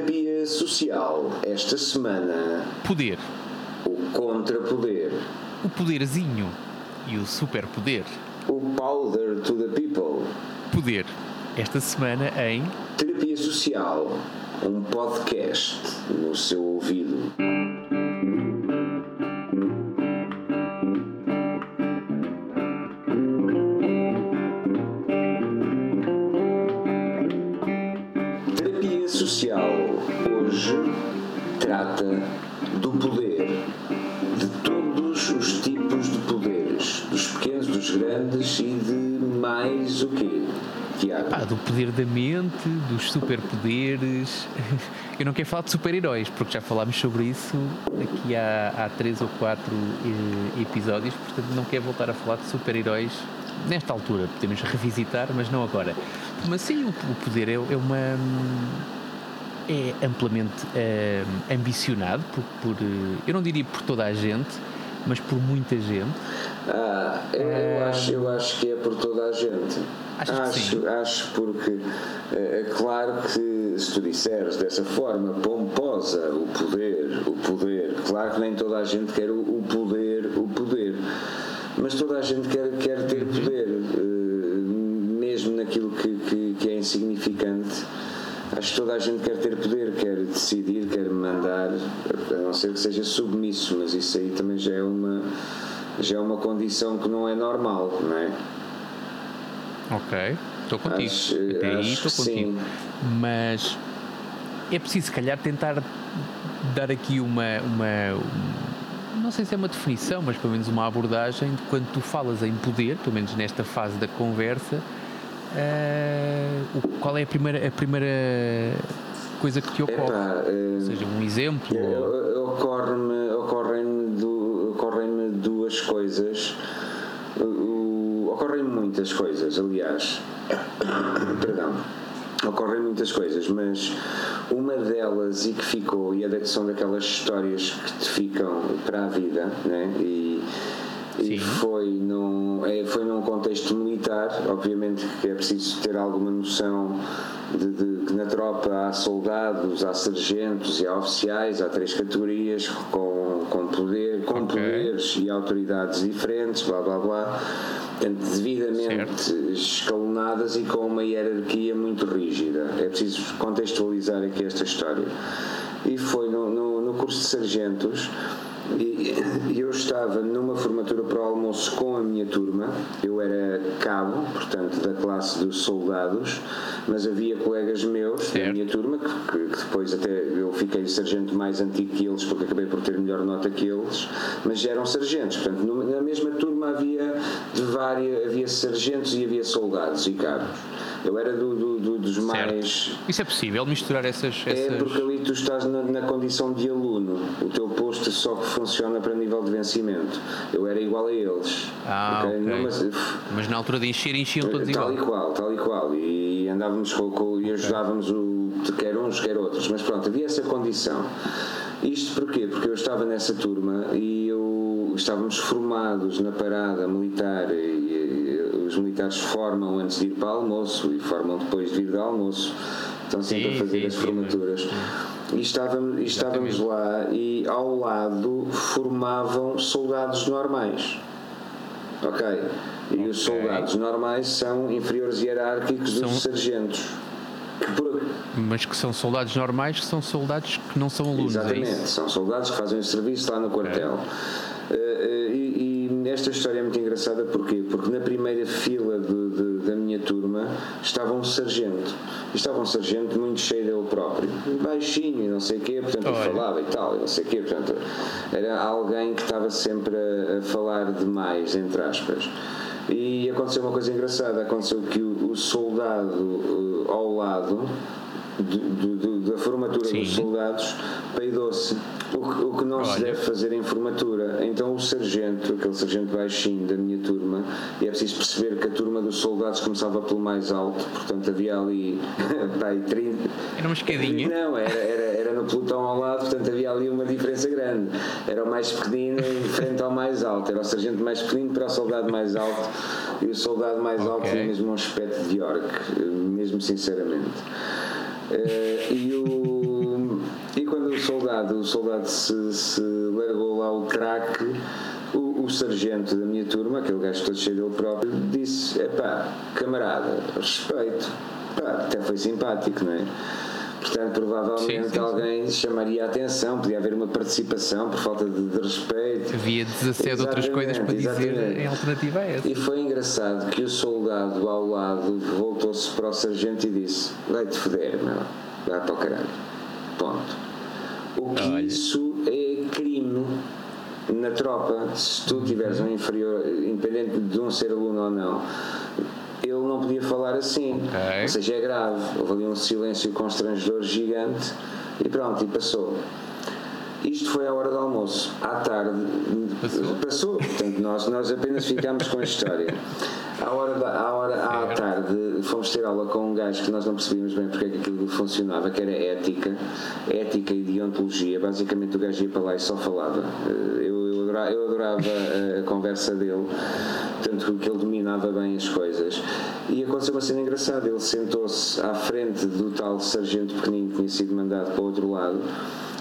Terapia social. Esta semana, Poder. o contrapoder. O poderzinho. E o superpoder. O powder to the people. Poder. Esta semana em. Terapia social. Um podcast no seu ouvido. Trata do poder, de todos os tipos de poderes, dos pequenos, dos grandes e de mais o quê? Tiago? Ah, do poder da mente, dos superpoderes. Eu não quero falar de super-heróis, porque já falámos sobre isso aqui há, há três ou quatro eh, episódios, portanto não quero voltar a falar de super-heróis nesta altura. Podemos revisitar, mas não agora. Mas sim, o, o poder é, é uma. É amplamente eh, ambicionado por, por, eh, eu não diria por toda a gente, mas por muita gente. Ah, eu, eu acho, eu acho que é por toda a gente. Achas que acho, acho porque é é claro que se tu disseres dessa forma pomposa o poder, o poder, claro que nem toda a gente quer o, o poder, o poder. Mas toda a gente quer, quer ter Uhum. poder, eh, mesmo naquilo que, que, que é insignificante. Acho que toda a gente quer ter poder, quer decidir, quer mandar, a não ser que seja submisso, mas isso aí também já é uma, já é uma condição que não é normal, não é? Ok, estou contigo. Acho- Até aí estou contigo. sim. Mas é preciso, se calhar, tentar dar aqui uma, uma. um- Não sei se é uma definição, mas pelo menos uma abordagem de quando tu falas em poder, pelo menos nesta fase da conversa, o- qual é a primeira, a primeira coisa que te ocorre? Epá, eh, Ou seja, um exemplo? ou- Ocorre-me ocorrem ocorrem-me duas coisas. Ocorrem muitas coisas, aliás. Perdão. Ocorrem muitas coisas, mas uma delas e que ficou, e é da- são daquelas histórias que te ficam para a vida, né? e Sim. foi, num, é, foi num contexto militar, obviamente que é preciso ter alguma noção de, de que na tropa há soldados, há sargentos e há oficiais, há três categorias com, com poder, com Ok. poderes e autoridades diferentes, blá blá blá, devidamente escalonadas e com uma hierarquia muito rígida. É preciso contextualizar aqui esta história. E foi no, no, no curso de sargentos eu estava numa formatura para o almoço com a minha turma. Eu era cabo, portanto, da classe dos soldados, mas havia colegas meus da Certo. minha turma, que, que- que depois até eu fiquei sargento mais antigo que eles, porque acabei por ter melhor nota que eles, mas já eram sargentos. Portanto, numa- na mesma turma havia de várias, havia sargentos e havia soldados e cabos. Eu era do, do- do- dos Certo. mais. Isso é possível, misturar essas. É essas... porque ali tu estás na, na condição de aluno, o teu posto só funciona para nível de vencimento. Eu era igual a eles. Ah, ok. Numa- Mas na altura de encher, enchiam todos tal igual. e qual, tal e qual. E andávamos com, com- e ajudávamos o, quer uns, quer outros. Mas pronto, havia essa condição. Isto porquê? Porque eu estava nessa turma e eu estávamos formados na parada militar e os militares formam antes de ir para o almoço e formam depois de ir do almoço. Estão sempre Sim, a fazer sim, as sim, formaturas. E estávamos, e estávamos lá e ao lado formavam soldados normais. Ok? E os Ok. soldados normais são inferiores hierárquicos dos São- sargentos. Que por- Mas que são soldados normais, que são soldados que não são alunos, é Exatamente, isso? são soldados que fazem o serviço lá no quartel. Eh, eh, e, e esta história é muito engraçada porquê? Porque na primeira fila de- de- da minha turma estava um sargento. E estava um sargento muito cheio dele próprio, baixinho e não sei o quê, portanto ele Olha. falava e tal, e não sei o quê, portanto era alguém que estava sempre a, a falar demais, entre aspas. E aconteceu uma coisa engraçada, aconteceu que o, o soldado eh, ao lado do- do- do- da formatura Sim. dos soldados peidou-se. O que, o que não se Olha. deve fazer em formatura. Então o sargento, aquele sargento baixinho da minha turma, e é preciso perceber que a turma dos soldados começava pelo mais alto, portanto havia ali pá, aí 30. Era uma escadinha. Não, era, era, era no pelotão ao lado, portanto havia ali uma diferença grande. Era o mais pequenino em frente ao mais alto. Era o sargento mais pequenino para o soldado mais alto. E o soldado mais alto Ok. tinha mesmo um aspecto de orc, mesmo sinceramente. Eh, e o. camarada, o soldado se, se largou lá o craque, o, o, sargento da minha turma, aquele gajo todo cheio dele próprio, disse: Epá, camarada, respeito. Pá, até foi simpático, não é? Portanto, provavelmente sim, sim, alguém sim. chamaria a atenção, podia haver uma participação por falta de, de respeito. Havia 17 outras coisas para exatamente. dizer em alternativa a essa. E foi engraçado que o soldado ao lado voltou-se para o sargento e disse: Vai-te foder, meu, vai para o caralho. Ponto. O que Olha. isso é crime na tropa, se tu tiveres um inferior, independente de um ser aluno ou não, ele não podia falar assim. Okay. Ou seja, é grave. Houve ali um silêncio constrangedor gigante e pronto, e passou. Isto foi à hora do almoço. À tarde passou. passou. Portanto, nós, nós apenas ficámos com a história. À hora, da, à, hora à tarde fomos ter aula com um gajo que nós não percebíamos bem porque é que aquilo funcionava, que era ética, ética e deontologia. Basicamente o gajo ia para lá e só falava. Eh, eu, eu adorava, eu adorava a, a conversa dele, tanto que ele dominava bem as coisas. E aconteceu uma cena engraçada. Ele sentou-se à frente do tal sargento pequenino que tinha sido mandado para o outro lado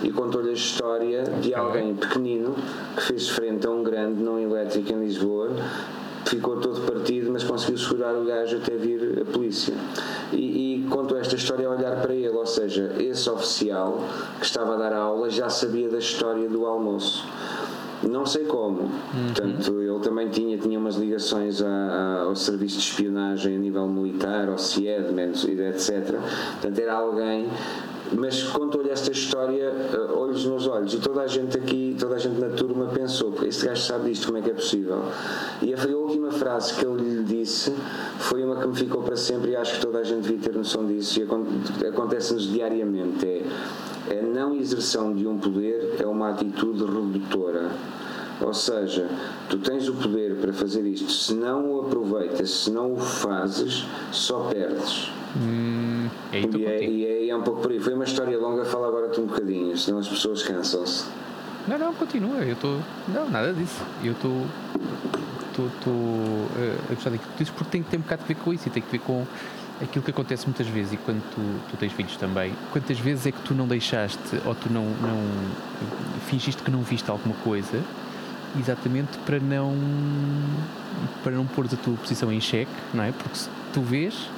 e contou-lhe a história de alguém pequenino que fez frente a um grande não elétrico em Lisboa ficou todo partido, mas conseguiu segurar o gajo até vir a polícia. E, e contou esta história a olhar para ele, ou seja, esse oficial que estava a dar a aula já sabia da história do almoço. Não sei como. Uhum. Portanto, ele também tinha, tinha umas ligações a, a, ao serviço de espionagem a nível militar, ao CIED, etc. Portanto, era alguém mas contou-lhe esta história uh, olhos nos olhos e toda a gente aqui, toda a gente na turma pensou, este gajo sabe disto, como é que é possível? E a, última frase que ele lhe disse foi uma que me ficou para sempre e acho que toda a gente devia ter noção disso e acontece-nos diariamente, é a não exerção de um poder é uma atitude redutora. Ou seja, tu tens o poder para fazer isto, se não o aproveitas, se não o fazes, só perdes. Hum, é e, é, e é, é, um pouco por aí. Foi uma história longa, fala agora-te um bocadinho, senão as pessoas cansam-se. Não, não, continua. Eu estou. Não, nada disso. Eu estou. Estou a gostar daquilo que dizes porque tem, tem um bocado a ver com isso e tem que ver com aquilo que acontece muitas vezes e quando tu, tu tens filhos também. Quantas vezes é que tu não deixaste ou tu não, não fingiste que não viste alguma coisa exatamente para não para não pôr a tua posição em xeque, não é? Porque se tu vês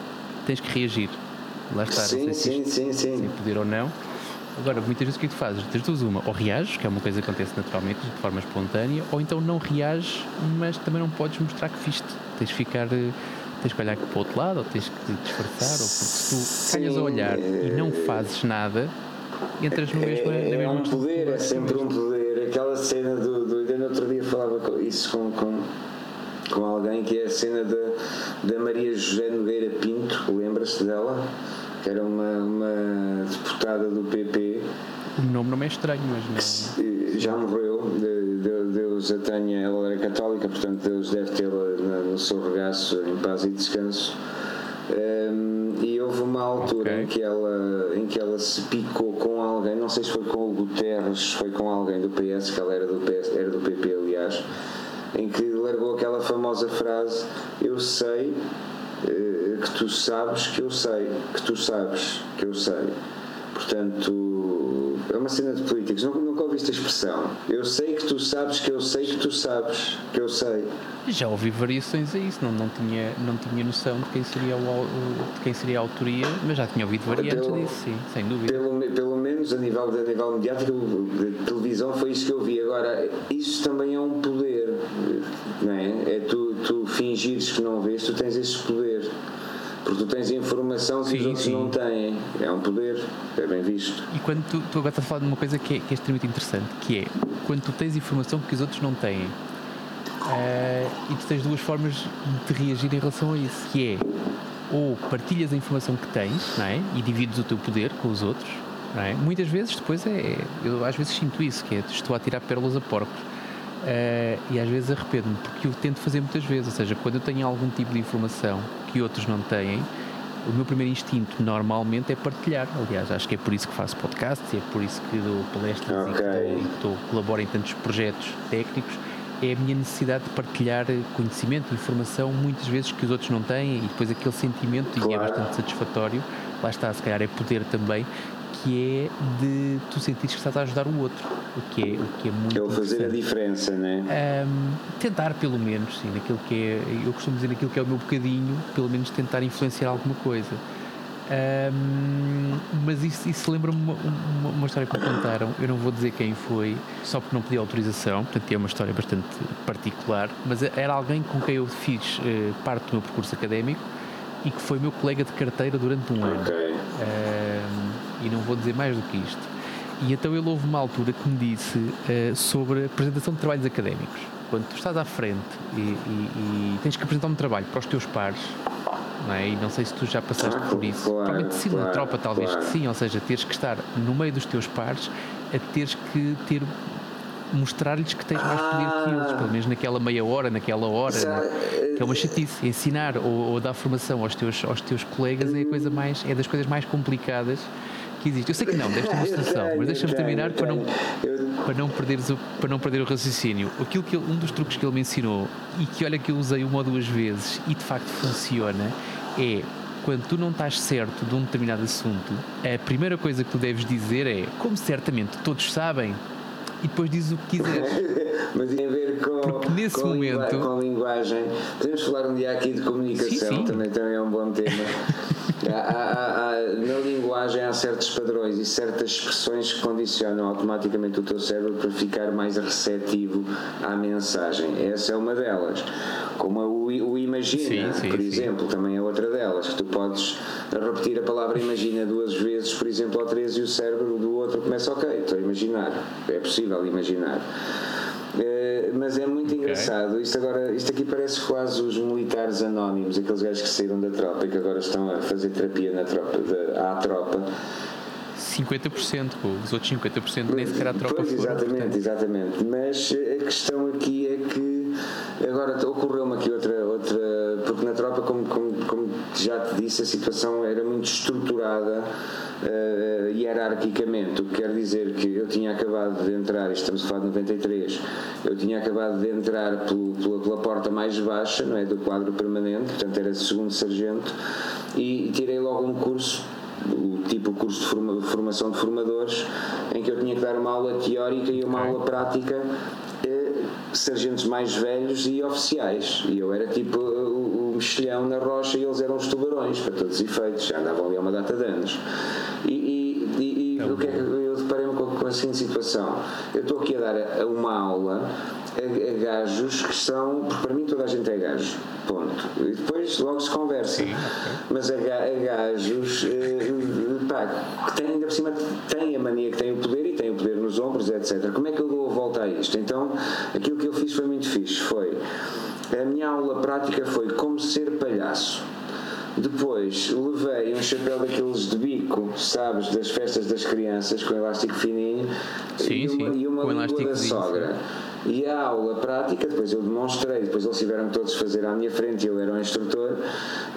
tens que reagir. Lá está, sim, sim, sim, sim. se poder ou não. Agora, muitas vezes o que é que tu fazes? Tens duas uma, ou reages, que é uma coisa que acontece naturalmente, de forma espontânea, ou então não reages, mas também não podes mostrar que viste. Tens de ficar, eh, tens que olhar para o outro lado, ou tens que disfarçar, ou porque se tu calhas a olhar e não fazes nada, entras no mesmo. É, é um poder, é sempre um poder. Aquela cena do. do eu no outro dia falava isso com, com com alguém que é a cena da, da Maria José Nogueira Pinto, lembra-se dela? Que era uma, uma deputada do PP. O nome não é estranho, mas não. Já morreu, Deus a tenha, ela era católica, portanto Deus deve tê-la no seu regaço em paz e descanso. Um, e houve uma altura okay. em, que ela, em que ela se picou com alguém, não sei se foi com o Guterres, foi com alguém do PS, que ela era do, PS, era do PP, aliás em que largou aquela famosa frase: Eu sei que tu sabes que eu sei, que tu sabes que eu sei. Portanto, é uma cena de políticos. Nunca, nunca ouviste a expressão. Eu sei que tu sabes que eu sei que tu sabes que eu sei. Já ouvi variações a isso, não, não, tinha, não tinha noção de quem, seria o, de quem seria a autoria, mas já tinha ouvido variantes pelo, disso, sim, sem dúvida. Pelo, pelo menos a nível, a nível mediático, de televisão, foi isso que eu vi. Agora, isso também é um poder, não é? É tu, tu fingires que não vês, tu tens esse poder. Porque tu tens informação que sim, os outros sim. não têm. É um poder, é bem visto. E quando tu, tu agora estás a falar de uma coisa que é, que é extremamente interessante, que é quando tu tens informação que os outros não têm Uh, e tu tens duas formas de reagir em relação a isso, que é ou partilhas a informação que tens não é? e divides o teu poder com os outros. Não é? Muitas vezes depois é. Eu às vezes sinto isso, que é estou a tirar pérolas a porcos. Uh, e às vezes arrependo-me, porque eu tento fazer muitas vezes, ou seja, quando eu tenho algum tipo de informação que outros não têm, o meu primeiro instinto normalmente é partilhar. Aliás, acho que é por isso que faço podcasts é por isso que dou palestras okay. e que, estou, colaboro em tantos projetos técnicos é a minha necessidade de partilhar conhecimento, informação, muitas vezes que os outros não têm, e depois aquele sentimento, claro. e é bastante satisfatório, lá está, se calhar é poder também, que é de tu sentires que estás a ajudar o outro, o que é, o que é muito. É o fazer a diferença, né? Um, tentar, pelo menos, sim, naquilo que é. Eu costumo dizer naquilo que é o meu bocadinho, pelo menos tentar influenciar alguma coisa. Um, mas isso, isso lembra-me uma, uma, uma, história que me contaram. Eu não vou dizer quem foi, só porque não pedi autorização, portanto é uma história bastante particular. Mas era alguém com quem eu fiz uh, parte do meu percurso académico e que foi meu colega de carteira durante um ano. Okay. Um, e não vou dizer mais do que isto. E então ele houve uma altura que me disse uh, sobre a apresentação de trabalhos académicos. Quando tu estás à frente e, e, e tens que apresentar um trabalho para os teus pares, não é? E não sei se tu já passaste ah, por isso. Claro, Provavelmente sim, claro, na tropa talvez claro. que sim, ou seja, teres que estar no meio dos teus pares a teres que ter mostrar-lhes que tens mais poder que eles, ah. pelo menos naquela meia hora, naquela hora, né? que é uma chatice. Ensinar ou, ou, dar formação aos teus, aos teus colegas é a coisa mais, é das coisas mais complicadas que existe. Eu sei que não, ter uma solução, mas deixa-me terminar para não, para, não perderes o, para não perder o raciocínio. Aquilo que ele, um dos truques que ele me ensinou e que olha que eu usei uma ou duas vezes e de facto funciona é quando tu não estás certo de um determinado assunto, a primeira coisa que tu deves dizer é, como certamente todos sabem, e depois dizes o que quiseres. Mas tem a ver com, Porque nesse com, momento... com linguagem. Podemos falar um dia aqui de comunicação, sim, sim. Também, também é um bom tema. há, há, há, na linguagem há certos padrões e certas expressões que condicionam automaticamente o teu cérebro para ficar mais receptivo à mensagem. Essa é uma delas. Como o, o imagina, sim, por exemplo, também é outra delas, que tu podes repetir a palavra imagina duas vezes, por exemplo, ou três, e o cérebro do outro começa, ok, estou a imaginar. É possível imaginar. Uh, mas é muito okay. engraçado. Isto agora, isto aqui parece quase os militares anónimos, aqueles gajos que saíram da tropa e que agora estão a fazer terapia na tropa, de, à tropa. 50%, os outros 50% nem sequer a tropa pois, Exatamente, exatamente. Mas a questão aqui é que agora ocorreu-me aqui outra, outra. Na tropa, como, como, como já te disse, a situação era muito estruturada uh, hierarquicamente, o que quer dizer que eu tinha acabado de entrar, estamos a falar de 93, eu tinha acabado de entrar pelo, pela, pela, porta mais baixa, não é, do quadro permanente, portanto era segundo sargento, e, e tirei logo um curso o tipo curso de forma, formação de formadores em que eu tinha que dar uma aula teórica e uma okay. aula prática sargentos mais velhos e oficiais e eu era tipo mexilhão na rocha e eles eram os tubarões para todos os efeitos, já andavam ali há uma data de anos e, e, e, e o que é que eu deparei-me com, com a seguinte situação eu estou aqui a dar uma aula a, a gajos que são, porque para mim toda a gente é gajo, ponto. E depois logo se conversa. Sim, Mas a, a gajos uh, pá, que têm ainda por cima têm a mania que têm o poder e têm o poder nos ombros, etc. Como é que eu dou a volta a isto? Então aquilo que eu fiz foi muito fixe. Foi a minha aula prática foi como ser palhaço. Depois levei um chapéu daqueles de bico, sabes, das festas das crianças, com elástico fininho sim, e uma, e uma língua da sogra. E a aula prática, depois eu demonstrei, depois eles tiveram todos fazer à minha frente, eu era o instrutor,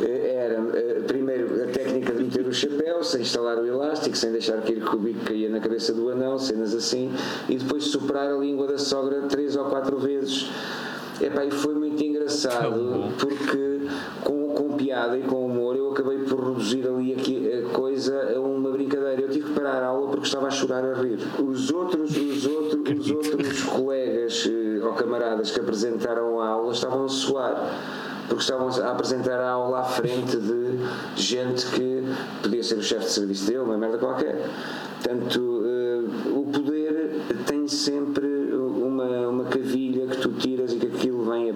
eh, era eh, primeiro a técnica de meter o chapéu, sem instalar o elástico, sem deixar que o bico caía na cabeça do anão, cenas assim, e depois soprar a língua da sogra três ou quatro vezes. Epá, e foi engraçado porque com, com piada e com humor eu acabei por reduzir ali aqui a coisa a uma brincadeira. Eu tive que parar a aula porque estava a chorar a rir. Os outros, os outros, os outros colegas eh, ou camaradas que apresentaram a aula estavam a suar porque estavam a apresentar a aula à frente de gente que podia ser o chefe de serviço dele, uma merda qualquer. Portanto, uh, o poder tem sempre uma, uma cavilha que tu tiras e que aquilo venha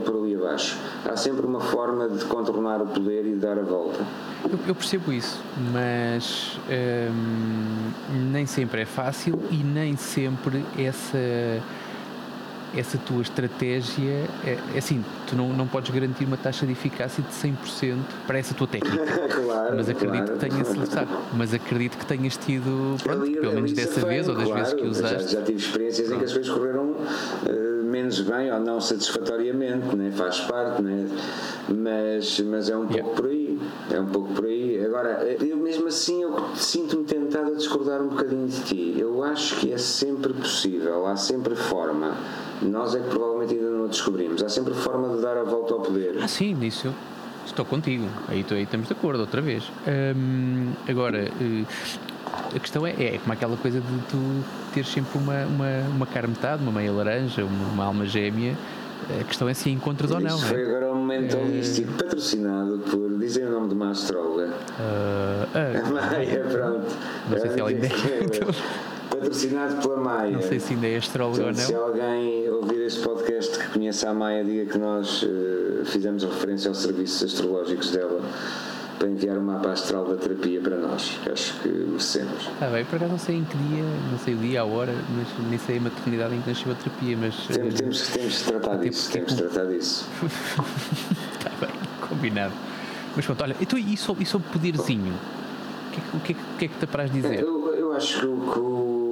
abaixo. Há sempre uma forma de contornar o poder e de dar a volta. Eu, eu percebo isso, mas hum, nem sempre é fácil e nem sempre essa essa tua estratégia é, é, assim, tu não, não podes garantir uma taxa de eficácia de 100% para essa tua técnica. claro, mas acredito claro. que tenhas claro. mas acredito que tenhas tido pronto, pelo menos dessa vez ou das vezes que usaste. Já, já tive experiências em que as coisas correram uh, menos bem ou não satisfatoriamente, né? faz parte, né? mas, mas é um pouco yeah. por aí. É um pouco por aí. Agora, eu mesmo assim eu sinto-me tentado a discordar um bocadinho de ti. Eu acho que é sempre possível, há sempre forma. Nós é que provavelmente ainda não a descobrimos. Há sempre forma de dar a volta ao poder. Ah, sim, nisso estou contigo. Aí, aí estamos de acordo outra vez. Hum, agora, uh, a questão é, é como aquela coisa de tu ter sempre uma, uma, uma cara metade, uma meia laranja, uma, uma alma gêmea. A questão é se encontras ou não. Isso é? foi agora um momento é... holístico patrocinado por. Dizem o nome de uma astróloga. Uh, uh, a Maia, pronto. Não sei se ela ainda é. Patrocinado pela Maia. Não sei se ainda é astróloga ou não. Se alguém ouvir este podcast que conhece a Maia, diga que nós uh, fizemos referência aos serviços astrológicos dela para enviar o mapa astral da terapia para nós, que acho que merecemos. Está bem, por acaso não sei em que dia, não sei o dia, a hora, mas nem sei a maternidade em que nasceu a terapia, mas. Temos, temos, temos de tratar disso, temos de tratar disso. Está bem, combinado. Mas pronto, olha, então, e sobre, e sobre poderzinho? O que, é, o, que é, que te apraz dizer? Eu, eu acho que, que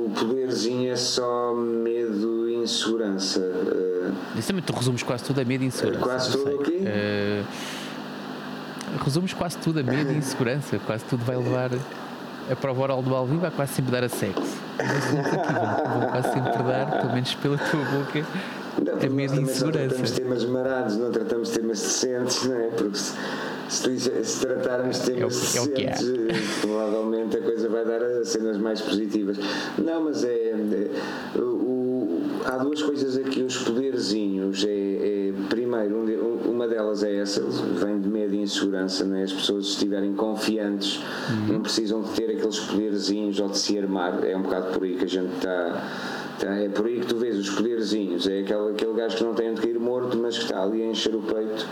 o poderzinho é só medo e insegurança. Uh, Isso também tu resumes quase tudo a medo e insegurança. Quase tudo o quê? Uh, resumes quase tudo a medo e insegurança. Quase tudo vai levar a prova oral do Alvin vai quase sempre dar a sexo. Aqui vão, vão quase sempre dar, pelo menos pela tua boca, não, a medo e insegurança. Tratamos temas marados, não tratamos temas decentes, não é? Porque se, se, se tratarmos temas é o, decentes, é provavelmente a coisa vai dar a cenas mais positivas. Não, mas é, é o, há duas coisas aqui, os poderzinhos. É, é primeiro, um, uma delas é essa, vem de medo e insegurança, né? as pessoas estiverem confiantes, uhum. não precisam de ter aqueles poderzinhos ou de se armar, é um bocado por aí que a gente está. Tá, é por aí que tu vês os poderzinhos, é aquele, aquele gajo que não tem onde cair morto, mas que está ali a encher o peito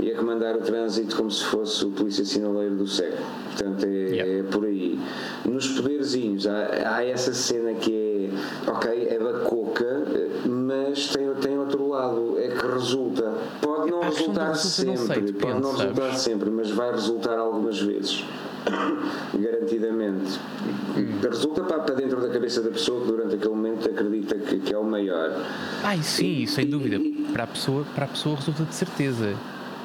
e a comandar o trânsito como se fosse o polícia sinaleiro do século. Portanto, é, yeah. é por aí. Nos poderzinhos, há, há, essa cena que é, ok, é da coca, mas tem, tem outro lado, é que resulta. Pode não resultar sempre, pode não resultar sempre, mas vai resultar algumas vezes. Garantidamente. Resulta para, para dentro da cabeça da pessoa que durante aquele momento acredita que, que é o maior. Ai, sim, e, sem dúvida. E, para, a pessoa, para a pessoa resulta de certeza.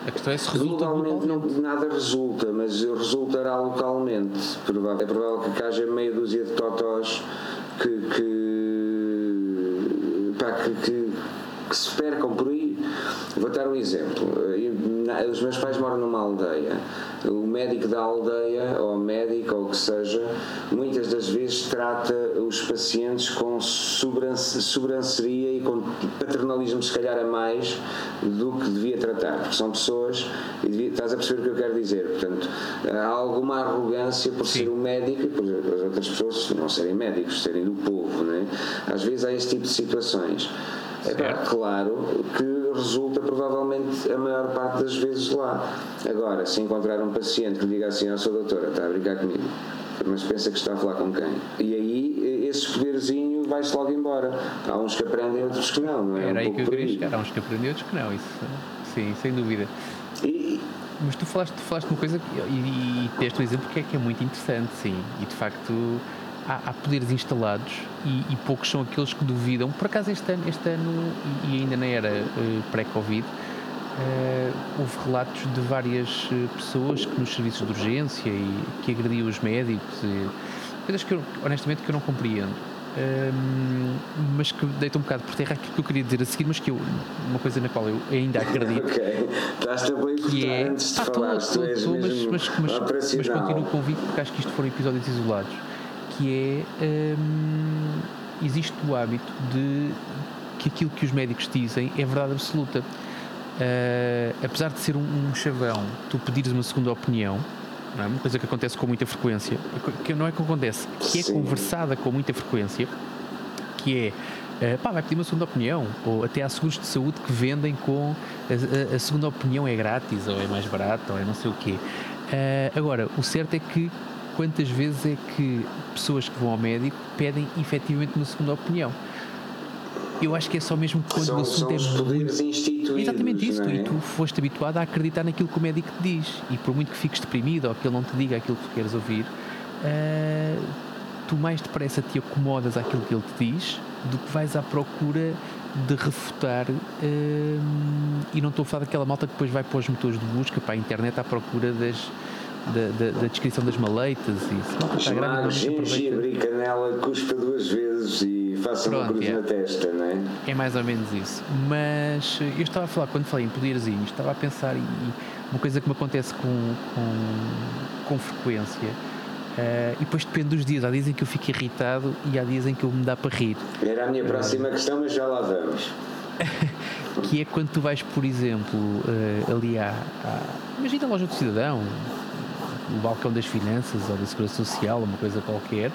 A questão é se resulta globalmente. Não, nada resulta, mas resultará localmente. É provável que haja meia dúzia de totós que, que, pá, que, que, que se percam por aí. Vou dar um exemplo. Os meus pais moram numa aldeia o médico da aldeia, ou médico, ou o que seja, muitas das vezes trata os pacientes com sobranceria e com paternalismo, se calhar, a mais do que devia tratar, porque são pessoas, e devia, estás a perceber o que eu quero dizer, portanto, há alguma arrogância por Sim. ser um médico e por as outras pessoas não serem médicos, serem do povo, não é? Às vezes há esse tipo de situações. É claro que resulta provavelmente a maior parte das vezes lá. Agora, se encontrar um paciente que diga assim, ah, sou doutora, está a brincar comigo, mas pensa que está a falar com quem? E aí, esse poderzinho vai-se logo embora. Há uns que aprendem, outros que não, não é? Era um aí que eu queria chegar, há uns que aprendem, outros que não, isso, sim, sem dúvida. E, mas tu falaste, tu falaste uma coisa que, e, e deste um exemplo que é, que é muito interessante, sim, e de facto há, há poderes instalados e, e, poucos são aqueles que duvidam. Por acaso este ano, este ano e, ainda na era uh, pré-Covid, uh, houve relatos de várias uh, pessoas que nos serviços de urgência e que agrediam os médicos, e, coisas que eu, honestamente que eu não compreendo. Um, mas que deita um bocado por terra aquilo que eu queria dizer a seguir, mas que eu, uma coisa na qual eu ainda acredito. ok, estás-te a bem que é, antes de ah, falar, tô, tô, tô, mas, mas, mas, mas continuo o convite porque acho que isto foram episódios isolados que é hum, existe o hábito de que aquilo que os médicos dizem é verdade absoluta. Uh, apesar de ser um, um, chavão, tu pedires uma segunda opinião, é? uma coisa que acontece com muita frequência, que não é que acontece, que é Sim. conversada com muita frequência, que é uh, pá, vai pedir uma segunda opinião, ou até há seguros de saúde que vendem com a, a, a segunda opinião é grátis, ou é mais barata, ou é não sei o quê. Uh, agora, o certo é que quantas vezes é que pessoas que vão ao médico pedem efetivamente uma segunda opinião? Eu acho que é só mesmo quando são, o assunto são é muito. Exatamente isso, é? e tu foste habituado a acreditar naquilo que o médico te diz. E por muito que fiques deprimido ou que ele não te diga aquilo que tu queres ouvir, uh, tu mais depressa te acomodas àquilo que ele te diz do que vais à procura de refutar uh, e não estou a falar daquela malta que depois vai para os motores de busca, para a internet à procura das da, da, da, descrição das maleitas e se Chamar gengibre e canela custa duas vezes e faça Pronto, uma cruz é. na testa, não é? É mais ou menos isso. Mas eu estava a falar, quando falei em poderzinho, estava a pensar e uma coisa que me acontece com, com, com frequência Uh, e depois depende dos dias. Há dias em que eu fico irritado e há dias em que eu me dá para rir. Era a minha próxima uh, questão, mas já lá vamos. que é quando tu vais, por exemplo, uh, ali à, à. Imagina a loja do cidadão, o balcão das finanças ou da segurança social, uma coisa qualquer,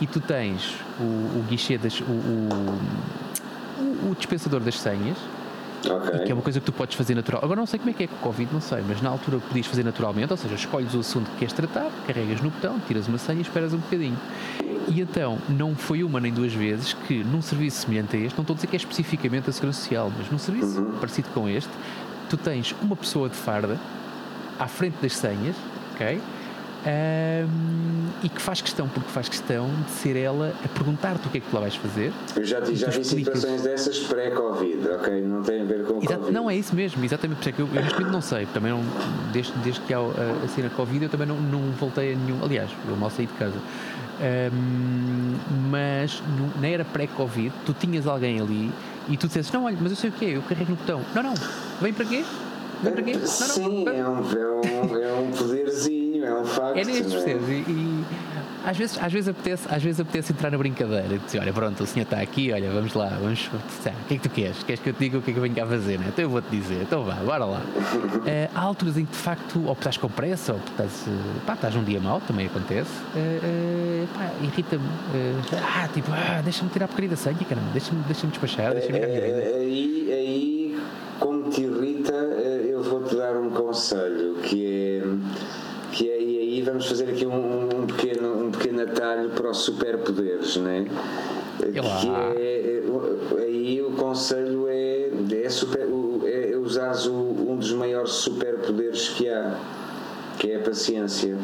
e tu tens o, o guichê das. O, o, o dispensador das senhas Okay. Que é uma coisa que tu podes fazer natural. Agora não sei como é que é com o Covid, não sei, mas na altura podias fazer naturalmente, ou seja, escolhes o assunto que queres tratar, carregas no botão, tiras uma senha e esperas um bocadinho. E então, não foi uma nem duas vezes que num serviço semelhante a este, não estou a dizer que é especificamente a Segurança Social, mas num serviço uhum. parecido com este, tu tens uma pessoa de farda à frente das senhas, ok? Um, e que faz questão, porque faz questão de ser ela a perguntar-te o que é que tu lá vais fazer. Eu já, já vi situações dessas pré-Covid, ok? Não tem a ver com Exato, Covid. Não, é isso mesmo, exatamente. Por isso é que eu, eu neste momento não sei, também não, desde, desde que há a, a cena Covid eu também não, não voltei a nenhum. Aliás, eu mal saí de casa. Um, mas no, na era pré-Covid, tu tinhas alguém ali e tu disseste: Não, olha, mas eu sei o que é, eu carrego no botão. Não, não, vem para quê? Vem para quê? Não, Sim, não, é, um, é, um, é um poderzinho, é um facto. É neste, é? percebes? E, e, às vezes, às, vezes apetece, às vezes apetece entrar na brincadeira e dizer: Olha, pronto, o senhor está aqui, olha, vamos lá, vamos. O que é que tu queres? Queres que eu te diga o que é que eu venho cá fazer? Né? Então eu vou-te dizer, então vá, bora lá. uh, há alturas em que de facto, ou estás com pressa, ou estás, uh, pá, estás um dia mau, também acontece, uh, pá, irrita-me. ah, tipo, ah, deixa-me tirar a porcaria da senha, caramba, deixa-me deixa despachar, deixa-me. Aí, aí, como te irrita, eu vou-te dar um conselho que é que é, e aí vamos fazer aqui um, um, pequeno, um pequeno atalho para os superpoderes, né? Que é, aí o conselho é, é, super, é usares um dos maiores superpoderes que há, que é a paciência.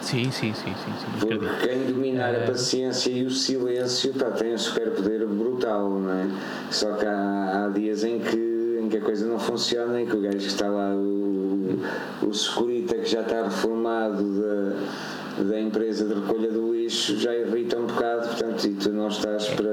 Sim, sim, sim, sim. sim. Porque quem dominar a é. paciência e o silêncio pá, tem um superpoder brutal, não é? Só que há, há dias em que, em que a coisa não funciona e que o gajo que está lá, o, o securita que já está reformado da, da empresa de recolha do lixo, já irrita um bocado, portanto, e tu não estás para,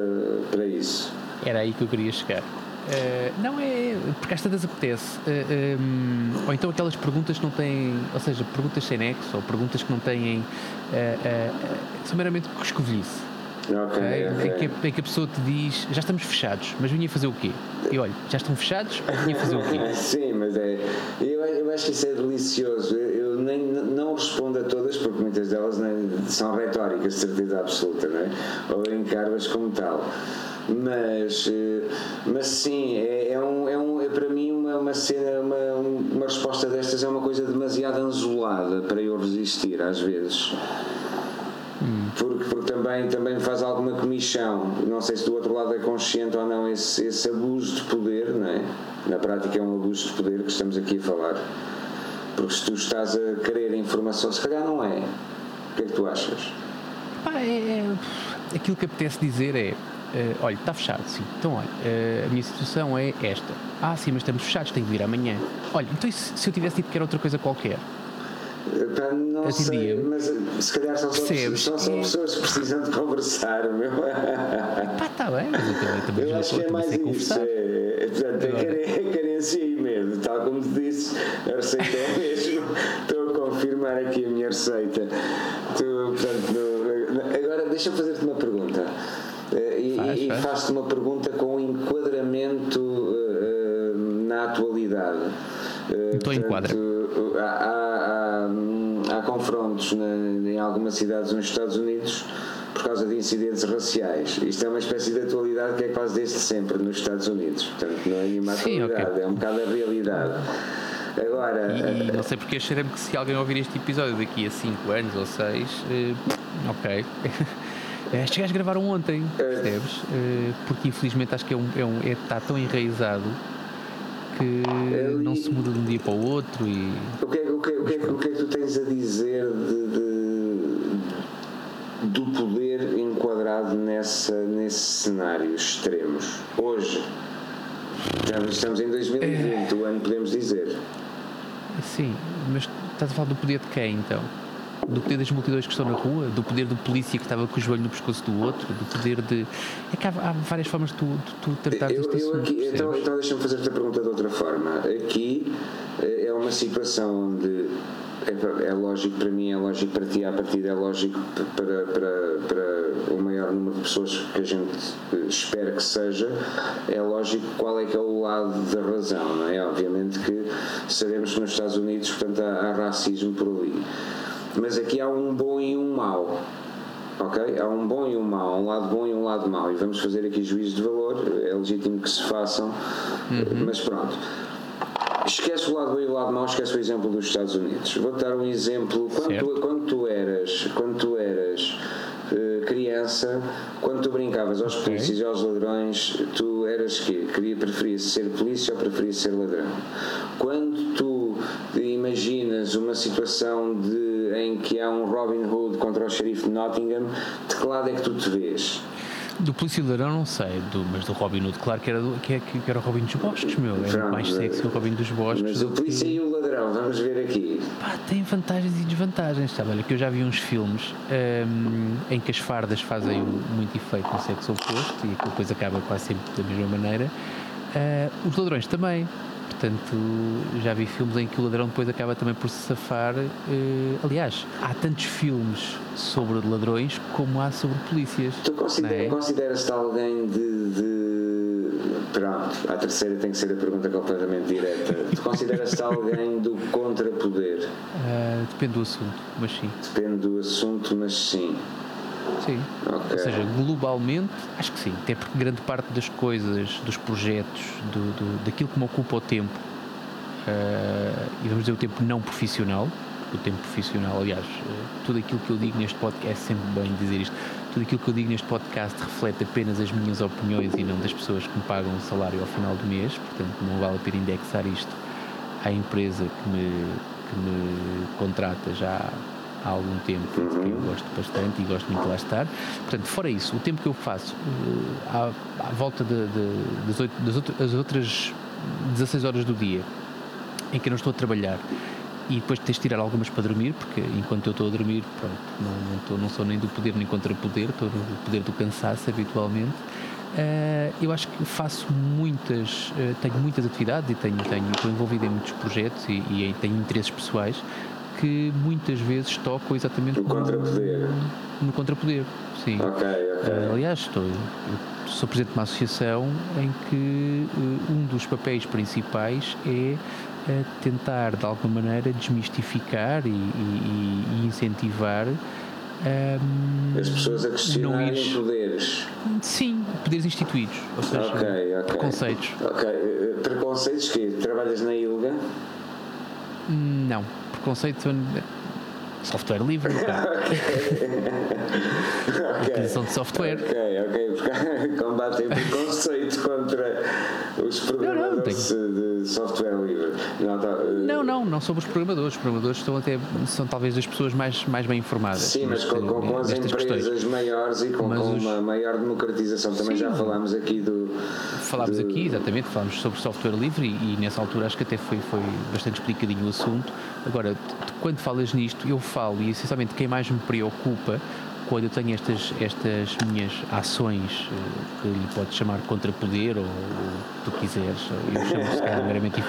para isso. Era aí que eu queria chegar. Uh, não é. Porque às tantas apetece. Uh, eh, um, ehm, ou então aquelas perguntas que não têm. Ou seja, perguntas sem nexo ou perguntas que não têm. Uh, são meramente escovilhice. Okay, okay. Em, que, em, que, a pessoa te diz já estamos fechados, mas vinha fazer o quê? E olha, já estão fechados ou vinha fazer o quê? Sim, mas é. Eu, eu acho que isso é delicioso. Eu, eu nem, não respondo a todas, porque muitas delas nem, são retóricas, de certeza absoluta, não é? ou encaro-as como tal mas, eh, mas sim, é, é, um, é, um, é para mim uma, uma cena, uma, uma resposta destas é uma coisa demasiado anzulada para eu resistir às vezes. Porque, porque também, também faz alguma comissão. Não sei se do outro lado é consciente ou não esse, esse abuso de poder, não é? Na prática é um abuso de poder que estamos aqui a falar. Porque se tu estás a querer informação, se calhar não é. O que é que tu achas? Pá, é, é, aquilo que apetece dizer é Uh, olha, está fechado, sim. Então, olha, uh, a minha situação é esta. Ah, sim, mas estamos fechados, tenho que vir amanhã. Olha, então se, se eu tivesse dito que era outra coisa qualquer? Pá, não sei, mas se calhar são só, são só é. pessoas que precisam de conversar, meu. Pá, está bem, mas eu também, também eu acho que é mais isso. É, portanto, é carência e medo, tal como te disse, a receita é mesmo. Estou a confirmar aqui a minha receita. Tu, portanto, no, agora deixa-me fazer-te uma pergunta. Eh, e, faz, e faço-te uma pergunta com enquadramento uh, na atualidade. Uh, Estou enquadra. Há, há, há, há confrontos na, em algumas cidades nos Estados Unidos por causa de incidentes raciais. Isto é uma espécie de atualidade que é quase desde sempre nos Estados Unidos. Portanto, não é nenhuma atualidade, okay. é um bocado a realidade. Agora, e, e não sei porque achei-me que se alguém ouvir este episódio daqui a 5 anos ou 6, eh, ok. É, chegaste a gravar ontem, é. percebes? Porque infelizmente acho que é um, é um, é, está tão enraizado que não se muda de um dia para o outro e. O que é, o que, o que, o que, é que tu tens a dizer de, de, do poder enquadrado nessa, nesses cenários extremos? Hoje. Estamos em 2020, é... o ano podemos dizer. Sim, mas estás a falar do poder de quem então? Do poder das multidões que estão na rua, do poder do polícia que estava com o joelho no pescoço do outro, do poder de. É que há, há várias formas de tu, de tu tratar eu, este eu assunto. aqui, então, então deixa-me fazer-te a pergunta de outra forma. Aqui eh, é uma situação de é, é, lógico para mim, é lógico para ti, à partida é lógico para, para, para o maior número de pessoas que a gente espera que seja, é lógico qual é que é o lado da razão, não é? Obviamente que sabemos que nos Estados Unidos, portanto, há, há racismo por ali. Mas aqui há um bom e um mau. Ok? Há um bom e um mau, um lado bom e um lado mau. E vamos fazer aqui juízos de valor, é legítimo que se façam, uhum. mas pronto. Esquece o lado bom e o lado mau, esquece o exemplo dos Estados Unidos. Vou-te dar um exemplo. Quando tu, quando tu eras, quando tu eras uh, criança, quando tu brincavas aos okay. polícias e aos ladrões, tu eras que Queria, preferias ser polícia ou preferias ser ladrão? Quando tu imaginas uma situação de, em que há um Robin Hood contra o xerife de Nottingham, de que lado é que tu te vês? Do Polícia Ladrão não sei, do, mas do Robin Hood, claro que era, do, que, que era o Robin dos Bosques, meu. Era Pronto, mais sexy que o Robin dos Bosques. Mas o Polícia que... e o Ladrão, vamos ver aqui. Pá, tem vantagens e desvantagens, sabe? Olha, que eu já vi uns filmes um, em que as fardas fazem muito efeito no sexo oposto e aquilo depois acaba quase sempre da mesma maneira. Uh, os ladrões também, Portanto, já vi filmes em que o ladrão depois acaba também por se safar. Uh, aliás, há tantos filmes sobre ladrões como há sobre polícias. Tu considera, é? consideras-te alguém de, de, Pronto, a terceira tem que ser a pergunta completamente direta. Tu consideras-te alguém do contrapoder? Uh, depende do assunto, mas sim. Depende do assunto, mas sim. Sim. Okay. Ou seja, globalmente, acho que sim. Até porque grande parte das coisas, dos projetos, do, do daquilo que me ocupa o tempo, uh, e vamos dizer o tempo não profissional, o tempo profissional, aliás, uh, tudo aquilo que eu digo neste podcast, é sempre bem dizer isto, tudo aquilo que eu digo neste podcast reflete apenas as minhas opiniões e não das pessoas que me pagam o salário ao final do mês, portanto não vale a pena indexar isto à empresa que me, que me contrata já há algum tempo que eu gosto bastante e gosto muito de lá estar. Portanto, fora isso, o tempo que eu faço uh, à, à, volta de, de, das, oito, das outras, as outras 16 horas do dia em que eu não estou a trabalhar e depois tens de tirar algumas para dormir, porque enquanto eu estou a dormir, pronto, não, não, estou, não sou nem do poder nem contra poder, estou no poder do cansaço habitualmente. Uh, eu acho que faço muitas, uh, tenho muitas atividades e tenho, tenho, estou envolvido em muitos projetos e, e tenho interesses pessoais que muitas vezes tocam exatamente no contrapoder. No contrapoder, sim. Ok, ok. Uh, aliás, estou, sou presidente de uma associação em que uh, um dos papéis principais é uh, tentar, de alguma maneira, desmistificar e, e, e incentivar um, as pessoas a questionarem poderes. Sim, poderes instituídos, ou seja, okay, okay. preconceitos. Ok, preconceitos que trabalhas na ILGA? Não conceito software livre, Utilização de software. Ok, ok. Combatem preconceito contra os programadores não, não, de software livre. Não, tá, uh... não, não, não sobre os programadores. Os programadores estão até, são talvez as pessoas mais, mais bem informadas. Sim, mas com, com, com as empresas questões. maiores e com, com os... uma maior democratização. Também Sim. já falámos aqui do. Falámos do... aqui, exatamente, falámos sobre software livre e, e, nessa altura acho que até foi, foi bastante explicadinho o assunto. Agora, quando falas nisto, eu falo e essencialmente quem mais me preocupa quando eu tenho estas, estas minhas ações, eh, que lhe podes chamar contrapoder ou, ou tu quiseres, eu chamo se calhar meramente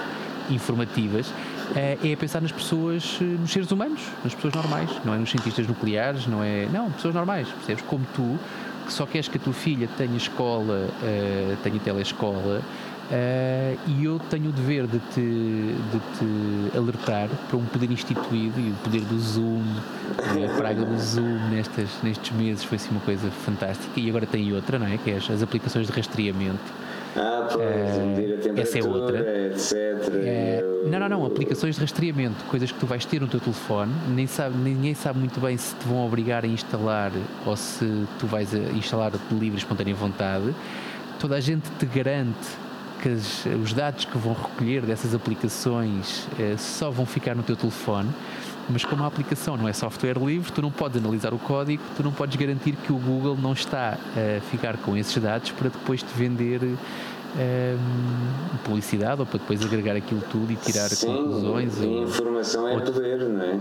informativas, eh, é pensar nas pessoas, eh, nos seres humanos, nas pessoas normais, não é nos cientistas nucleares, não é. Não, pessoas normais, percebes? Como tu, que só queres que a tua filha tenha escola, tenha telescola Uh, e eu tenho o dever de te, de te alertar para um poder instituído e o poder do Zoom, a praga do Zoom nestas, nestes meses foi assim uma coisa fantástica. E agora tem outra, não é? Que é as, as aplicações de rastreamento. Ah, pois, uh, essa é outra. etc. Uh, não, não, não, aplicações de rastreamento, coisas que tu vais ter no teu telefone, nem sabe, ninguém sabe muito bem se te vão obrigar a instalar ou se tu vais instalar de livre espontânea vontade. Toda a gente te garante que as, os dados que vão recolher dessas aplicações eh, só vão ficar no teu telefone, mas como a aplicação não é software livre, tu não podes analisar o código, tu não podes garantir que o Google não está a ficar com esses dados para depois te vender eh, publicidade ou para depois agregar aquilo tudo e tirar Sim, conclusões. Sim, informação é poder, não é?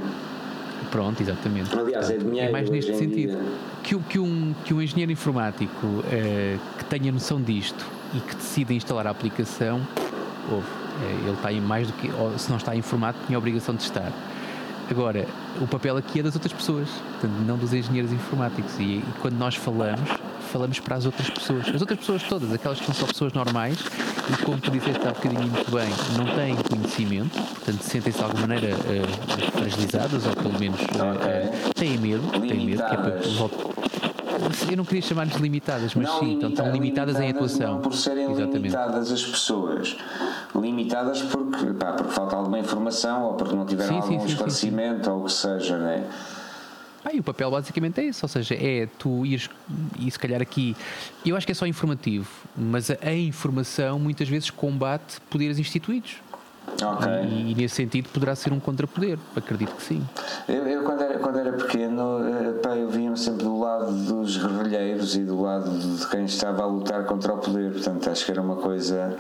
Pronto, exatamente. Aliás, é dinheiro. É mais neste sentido. Que, que, um, que um engenheiro informático uh, que tenha noção disto e que decida instalar a aplicação, ouve, uh, ele está em mais do que. Ou, se não está informado, tinha a obrigação de estar. Agora, o papel aqui é das outras pessoas, portanto, não dos engenheiros informáticos. E, e, quando nós falamos, falamos para as outras pessoas. As outras pessoas todas, aquelas que são só pessoas normais e, como tu disseste há bocadinho muito bem, não têm conhecimento, portanto, sentem-se de alguma maneira uh, fragilizadas ou pelo menos uh, uh, têm medo. Têm medo, que é para, eu não queria chamar-lhes limitadas, mas não sim, então, estão limitadas, limitadas em atuação. Não por serem Exatamente. limitadas as pessoas, limitadas porque, pá, porque falta alguma informação ou porque não tiveram sim, algum sim, esclarecimento sim, ou o que seja, não é? Ah, e o papel basicamente é isso, ou seja, é tu ires, e se calhar aqui, eu acho que é só informativo, mas a, a informação muitas vezes combate poderes instituídos. Okay. E, e, nesse sentido poderá ser um contrapoder, acredito que sim. Eu, eu quando, era, quando era pequeno, eh, pá, eu via-me sempre do lado dos guerrilheiros e do lado de quem estava a lutar contra o poder, portanto acho que era uma coisa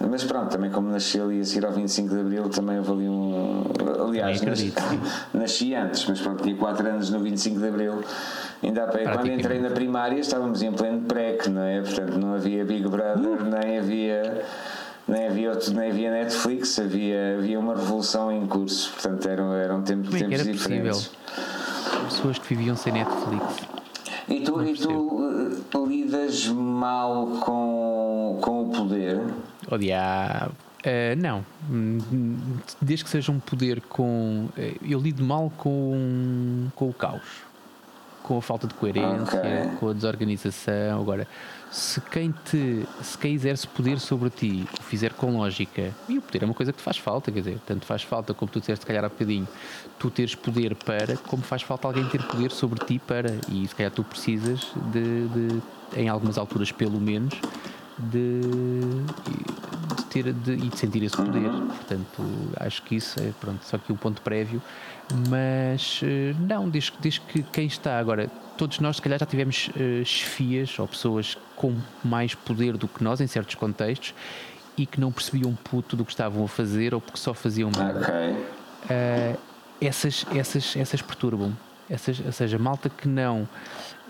mas pronto, também como nasci ali a seguir ao 25 de Abril, também houve ali um. Aliás, nasci, nasci antes, mas pronto, tinha 4 anos no 25 de Abril. Ainda a quando entrei na primária estávamos em pleno PREC, não é? Portanto, não havia Big Brother, uh. nem havia. Nem havia, outro, nem havia Netflix, havia, havia uma revolução em curso, portanto eram, eram tempos, é tempos diferentes. Possível? Pessoas que viviam sem Netflix. E tu, e tu uh, lidas mal com, com o poder? Odiar. Uh, não, desde que seja um poder com. Uh, eu lido mal com, com o caos, com a falta de coerência, okay. com a desorganização. Agora, se quem te. Se quem exerce poder sobre ti o fizer com lógica, e o poder é uma coisa que te faz falta, quer dizer, tanto faz falta, como tu disseste, se calhar há bocadinho, tu teres poder para, como faz falta alguém ter poder sobre ti para, e se calhar tu precisas de, de em algumas alturas pelo menos de, de ter de, e de sentir esse poder. Portanto, acho que isso é pronto, só que o ponto prévio. Mas eh, não, desde, desde que quem está agora, todos nós se calhar já tivemos uh, chefias ou pessoas com mais poder do que nós em certos contextos e que não percebiam puto do que estavam a fazer ou porque só faziam merda. Okay. Uh, essas, essas, essas perturbam. Essas, ou seja, malta que não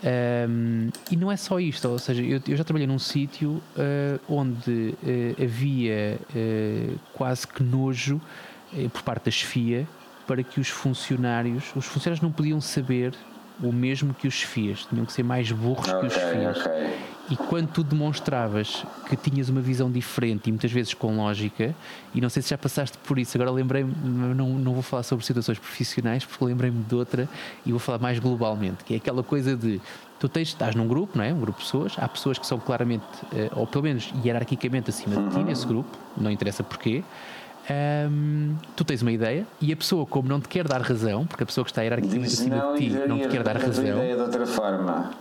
um, e não é só isto, ou seja, eu, eu já trabalhei num sítio uh, onde uh, havia uh, quase que nojo por parte da chefia para que os funcionários, os funcionários não podiam saber o mesmo que os chefias, tinham que ser mais burros okay, que os chefias. Okay. E quando tu demonstravas que tinhas uma visão diferente e muitas vezes com lógica, e não sei se já passaste por isso, agora lembrei-me, não, não vou falar sobre situações profissionais, porque lembrei-me de outra e vou falar mais globalmente, que é aquela coisa de tu tens, estás num grupo, não é? Um grupo de pessoas, há pessoas que são claramente, eh, ou pelo menos hierarquicamente acima de ti nesse grupo, não interessa porquê. Tu tens uma ideia e a pessoa, como não te quer dar razão, porque a pessoa que está hierarquicamente acima de ti não te quer dar razão. ideia de outra forma.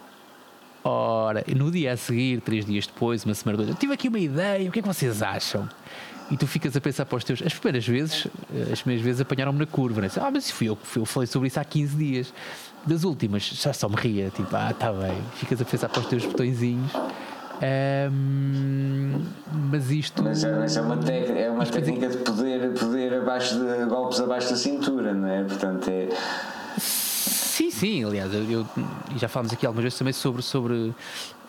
Ora, no dia a seguir, três dias depois, uma semana depois, eu tive aqui uma ideia, o que é que vocês acham? E tu ficas a pensar para os teus. As primeiras vezes, eh, as primeiras vezes apanharam-me na curva, né? Ah, mas fui eu que falei sobre isso há 15 dias. Das últimas, já só me ria, tipo, ah, está bem. Ficas a pensar para os teus botõezinhos. Um, mas isto. Mas, é, mas é uma, é uma técnica de poder, poder abaixo de golpes abaixo da cintura, não é? Portanto, é Sim, sim, aliás, eu, eu, já falámos aqui algumas vezes também sobre, sobre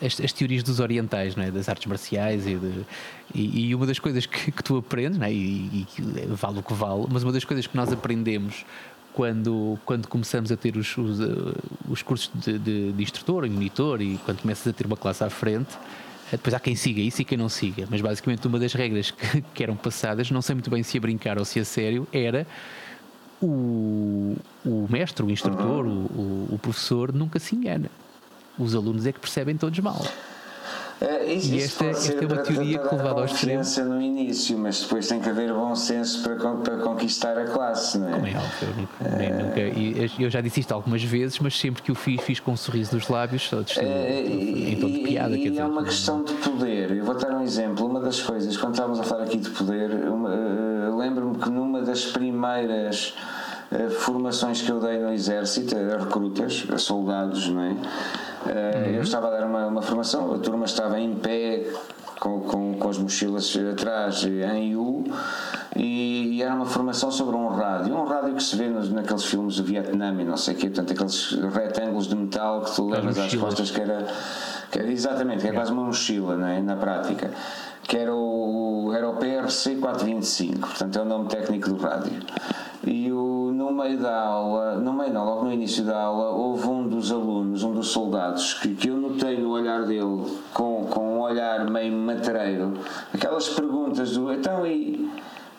as, as teorias dos orientais, não é? das artes marciais e, de, e, e, uma das coisas que, que tu aprendes, não é? e, e vale o que vale, mas uma das coisas que nós aprendemos quando, quando começamos a ter os, os, uh, os cursos de, de, de instrutor e monitor e quando começas a ter uma classe à frente, eh, depois há quem siga isso e quem não siga, mas basicamente uma das regras que, que eram passadas, não sei muito bem se a brincar ou se a sério, era o, o mestre, o instrutor, uhum. o, o, professor nunca se engana. Os alunos é que percebem todos mal. É, isso, e esta, esta é uma teoria que levada ao extremo. no início, mas depois tem que haver bom senso para, para conquistar a classe, não é? Como é óbvio, eu, nunca, é... nunca, eu já disse isto algumas vezes, mas sempre que o fiz, fiz com um sorriso nos lábios, é, em tom de piada. E, é uma questão de poder. Eu vou dar um exemplo. Uma das coisas, quando estávamos a falar aqui de poder, uh, lembro-me que numa das primeiras uh, formações que eu dei no exército, a recrutas, a soldados, não é? Uh, uhum. Eu estava a dar uma, uma, formação, a turma estava em pé, com, com, com as mochilas atrás em U e, e, era uma formação sobre um rádio, um rádio que se vê nos, naqueles filmes do Vietnã e não sei o quê, portanto aqueles retângulos de metal que tu levas às costas que era, que era exatamente, que é quase uma mochila é? na prática que era o, era o PRC 425, portanto é o nome técnico do rádio. E o, no meio da aula, no meio não, logo no início da aula, houve um dos alunos, um dos soldados, que, que eu notei no olhar dele, com, com um olhar meio matreiro, aquelas perguntas do então e.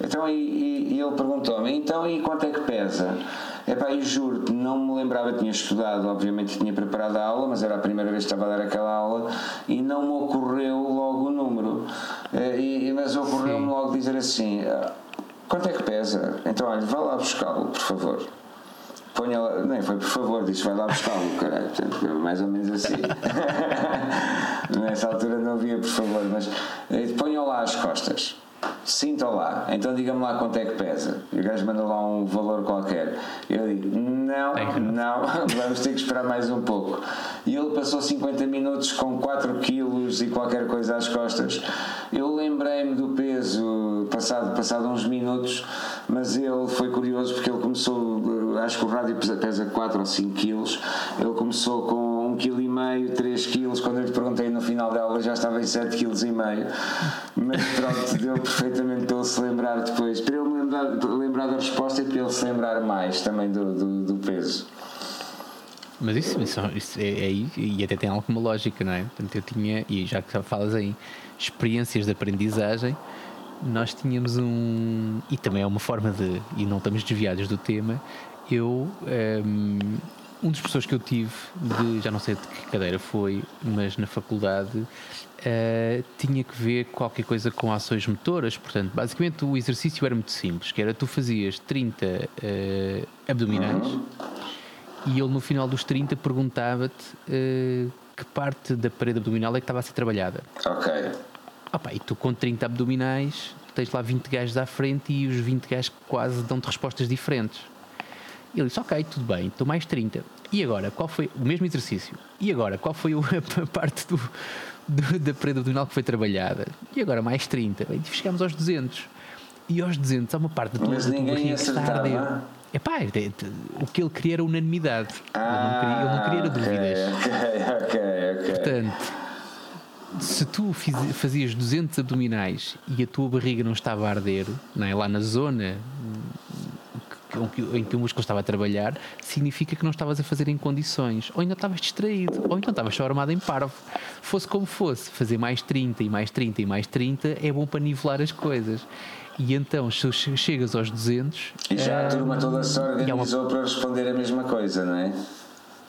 Então, e, e, e ele perguntou-me, então e quanto é que pesa? Epá, e juro-te, não me lembrava, tinha estudado, obviamente tinha preparado a aula, mas era a primeira vez que estava a dar aquela aula e não me ocorreu logo o número. Eh, e, mas ocorreu-me logo dizer assim: ah, Quanto é que pesa? Então, olha, vá lá buscá-lo, por favor. Ponha lá, nem foi por favor, disse vai lá buscá-lo, caralho. Portanto, mais ou menos assim. Nessa altura não havia por favor, mas eh, ponham lá as costas. Sintam lá, então diga-me lá quanto é que pesa. E o gajo manda lá um valor qualquer. Eu digo, não, não, vamos ter que esperar mais um pouco. E ele passou 50 minutos com 4 quilos e qualquer coisa às costas. Eu lembrei-me do peso passado, passado uns minutos, mas ele foi curioso porque ele começou, acho que o rádio pesa 4 ou 5 quilos, ele começou com 1,5 kg, 3 kg, quando eu lhe perguntei no final da aula já estava em 7,5 kg, mas pronto, deu perfeitamente para ele se lembrar depois, para ele lembrar, lembrar da resposta e para ele se lembrar mais também do, do, do peso. Mas isso, isso, isso é, é, e até tem alguma lógica, não é? Portanto, eu tinha, e já que falas em experiências de aprendizagem, nós tínhamos um. E também é uma forma de. E não estamos desviados do tema. Eu um, ehm, um dos professores que eu tive, de, já não sei de que cadeira foi, mas na faculdade, uh, tinha que ver qualquer coisa com ações motoras. Portanto, basicamente o exercício era muito simples, que era tu fazias 30 uh, eh, abdominais e ele no final dos 30 perguntava-te uh, que parte da parede abdominal é que estava a ser trabalhada. Ok. Opa, e tu com 30 abdominais tens lá 20 gajos à frente e os 20 gajos quase dão-te respostas diferentes. Ele disse: Ok, tudo bem, estou mais 30. E agora, qual foi o mesmo exercício? E agora, qual foi a parte do, do, da parede abdominal que foi trabalhada? E agora, mais 30. E chegámos aos 200. E aos 200 há uma parte do Mas ninguém acertava. É pá, o que ele queria era unanimidade. Ah, ele, não queria, ele não queria dúvidas. Ok, ok, ok. Portanto, se tu fazias 200 abdominais e a tua barriga não estava a arder, não é? lá na zona em que o músculo estava a trabalhar, significa que não estavas a fazer em condições, ou ainda estavas distraído, ou então estavas só armado em parvo. Fosse como fosse, fazer mais 30 e mais 30 e mais 30 é bom para nivelar as coisas. E então, se chegas aos 200. E já a turma toda se organizou uma... para responder a mesma coisa, não é?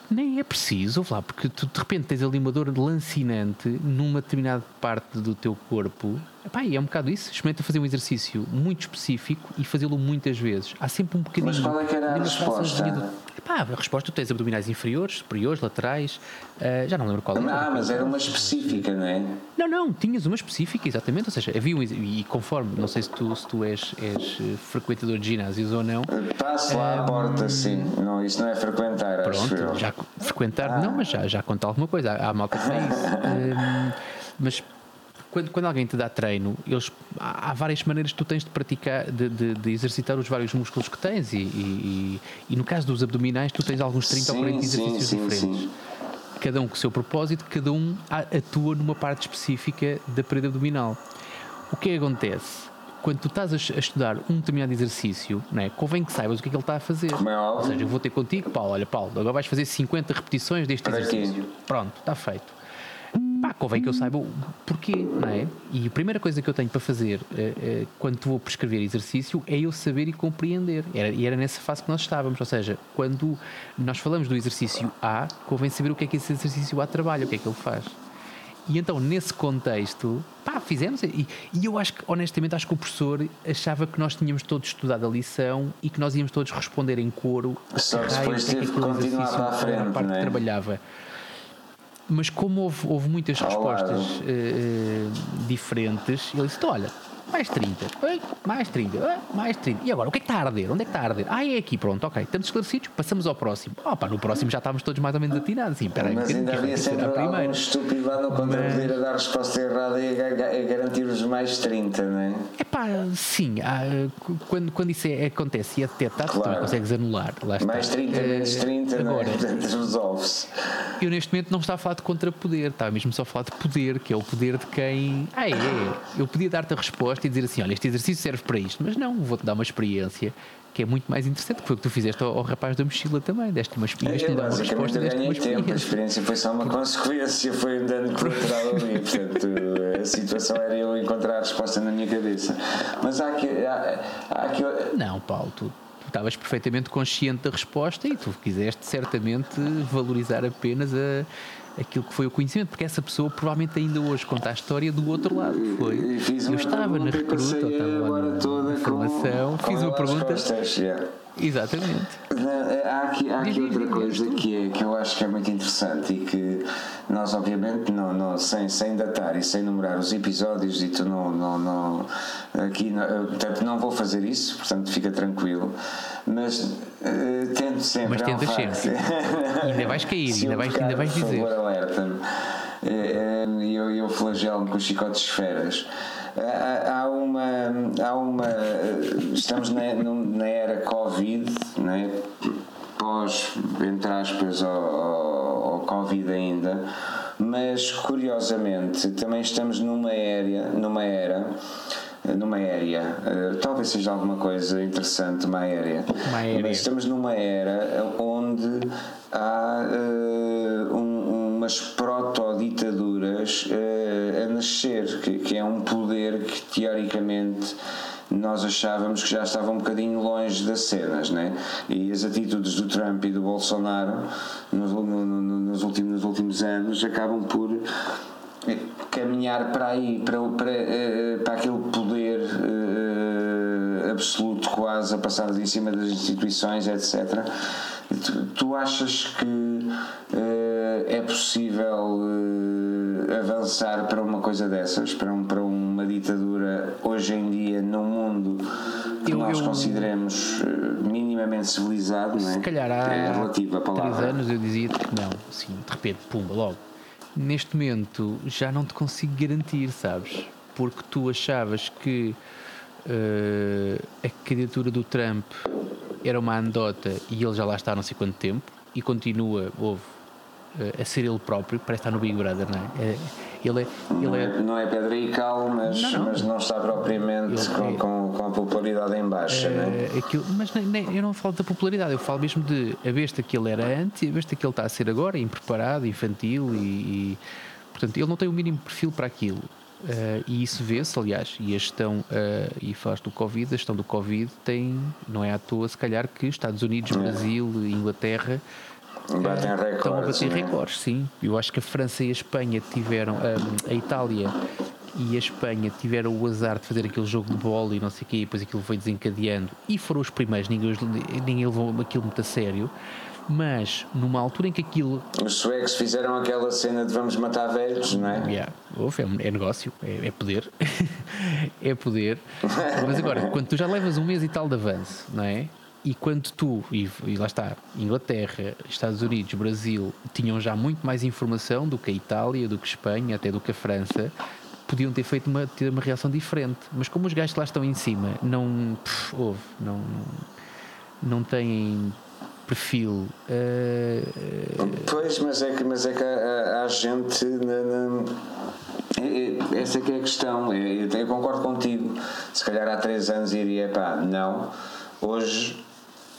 Nem é preciso, lá, porque tu de repente tens ali uma dor lancinante numa determinada parte do teu corpo. Epá, é um bocado isso. Experimenta fazer um exercício muito específico e fazê-lo muitas vezes. Há sempre um bocadinho. Mas qual é que era a resposta? Epá, a resposta tu tens abdominais inferiores, superiores, laterais. Uh, já não lembro qual era. Ah, mas era uma específica, não é? Não, não, tinhas uma específica, exatamente. Ou seja, havia um. E conforme, não sei se tu, se tu és, és eh, frequentador de ginásios ou não. Passe lá à porta, sim. Não, isso não é frequentar, Pronto, já frequentar, ah. não, mas já, já conta alguma coisa. Há, há malta que faz isso. um, mas quando, quando alguém te dá treino, eles, há, há várias maneiras que tu tens de praticar, de, de, de exercitar os vários músculos que tens. E, e, e, no caso dos abdominais, tu tens alguns 30 sim, ou 40 exercícios sim, diferentes. Sim. Cada um com o seu propósito, cada um atua numa parte específica da parede abdominal. O que é que acontece? quando tu estás a, estudar um determinado exercício, não é? convém que saibas o que é que ele está a fazer. É Ou seja, eu vou ter contigo, Paulo, olha, Paulo, agora vais fazer 50 repetições deste Para exercício. Aqui. Pronto, está feito. Pá, convém que eu saiba o porquê, não é? E a primeira coisa que eu tenho para fazer uh, uh, quando vou prescrever exercício é eu saber e compreender. Era, e era nessa fase que nós estávamos, ou seja, quando nós falamos do exercício A, convém saber o que é que esse exercício A trabalha, o que é que ele faz. E então, nesse contexto, pá, fizemos. E, e, eu acho que, honestamente, acho que o professor achava que nós tínhamos todos estudado a lição e que nós íamos todos responder em coro. Só que depois teve que continuar para a frente, parte é? que trabalhava. Mas como houve, houve muitas respostas uh, diferentes, ele disse: Olha, mais 30, mais 30, mais 30. E agora, o que é que está a arder? Onde é que está a arder? Ah, é aqui, pronto, ok. Estamos esclarecidos, passamos ao próximo. Oh, pá, no próximo já estávamos todos mais ou menos atinados. Sim, peraí, Mas ainda havia sempre algum estúpido lá no contrapoder Mas... a dar resposta errada e a, a garantir os mais 30, não é? É pá, sim. Há, quando, quando isso é, acontece e é detectado, claro. tu não consegues anular. Mais 30, menos 30, agora, não é? resolve-se. Eu neste momento não estava a falar de contrapoder, estava mesmo só a falar de poder, que é o poder de quem. Ah, é. Eu podia dar-te a resposta e dizer assim: olha, este exercício serve para isto, mas não, vou-te dar uma experiência que é muito mais interessante, que foi o que tu fizeste ao, ao rapaz da mochila também, deste uma experiência, é, uma resposta, deste uma experiência. Tempo, a experiência foi só uma consequência, foi um dano colateral ali, portanto a situação era eu encontrar a resposta na minha cabeça. Mas há aqui... Há, há aqui... Não, Paulo, tu estavas perfeitamente consciente da resposta e tu quiseste certamente valorizar apenas a aquilo que foi o conhecimento, porque essa pessoa provavelmente ainda hoje conta a história do outro lado. Foi. Eu estava na recruta, estava lá na formação, fiz uma pergunta. Costas, yeah. Exatamente. Há aqui, há aqui outra coisa que, é, que eu acho que é muito interessante e que nós, obviamente, não, não, sem, sem datar e sem numerar os episódios, e tu não. não, não aqui, não, portanto, não vou fazer isso, portanto, fica tranquilo. Mas uh, tento sempre. Mas tentas sempre. ainda vais cair, ainda vais, ainda vais dizer. Por favor, alerta-me. Eh, eh, e eu, eu flagelo-me com os chicotes de esferas há uma, há uma estamos na, na era Covid, né? pós, entre aspas, ao, ao, Covid ainda, mas curiosamente também estamos numa era, numa era numa aérea, uh, talvez seja alguma coisa interessante, uma aérea. mas estamos numa era onde há uh, um, umas proto-ditaduras uh, a nascer, que, que é um poder que teoricamente nós achávamos que já estava um bocadinho longe das cenas, né? E as atitudes do Trump e do Bolsonaro nos, no, no, nos, últimos, nos últimos anos acabam por caminhar para aí, para, para, eh, para aquele poder uh, absoluto quase a passar em cima das instituições, etc. Tu, tu achas que uh, é possível uh, avançar para uma coisa dessas, para, um, para uma ditadura hoje em dia num mundo que eu, nós eu, consideremos minimamente civilizado, se não é? calhar há é relativa a palavra. três anos eu dizia que não, assim, de repente, pumba, logo neste momento já não te consigo garantir, sabes? Porque tu achavas que uh, a candidatura do Trump era uma anedota e ele já lá está há não sei quanto tempo e continua, houve, a ser ele próprio, parece estar no Big Brother, não é? é ele é, não, ele é, não é pedra e cal, mas não, não. mas não está propriamente com, é, com, com, a popularidade em baixa, é, né? aquilo, Mas nem, nem, eu não falo da popularidade, eu falo mesmo de a besta que ele era antes e a besta que ele está a ser agora, impreparado, infantil e, e portanto ele não tem o mínimo perfil para aquilo. Uh, e isso vê-se, aliás, e a gestão, uh, e falaste do Covid, a gestão do Covid tem, não é à toa, se calhar, que Estados Unidos, é. Brasil, Inglaterra Batem recordes. Estão a bater né? recordes, sim. Eu acho que a França e a Espanha tiveram, a, a Itália e a Espanha tiveram o azar de fazer aquele jogo de bola e não sei o quê, e depois aquilo foi desencadeando e foram os primeiros, ninguém, ninguém levou aquilo muito a sério. Mas numa altura em que aquilo. Os suecos fizeram aquela cena de vamos matar velhos, não é? Yeah. é, é negócio, é, é poder. é poder. Mas agora, quando tu já levas um mês e tal de avanço, não é? E quando tu, e, e, lá está, Inglaterra, Estados Unidos, Brasil, tinham já muito mais informação do que a Itália, do que a Espanha, até do que a França, podiam ter feito uma, ter uma reação diferente. Mas como os gajos lá estão em cima não. Pff, houve, não, não têm perfil. Uh, pois, mas é que, mas é que há, há gente. Na, na, essa é que é a questão. Eu, eu concordo contigo. Se calhar há três anos iria, pá, não. Hoje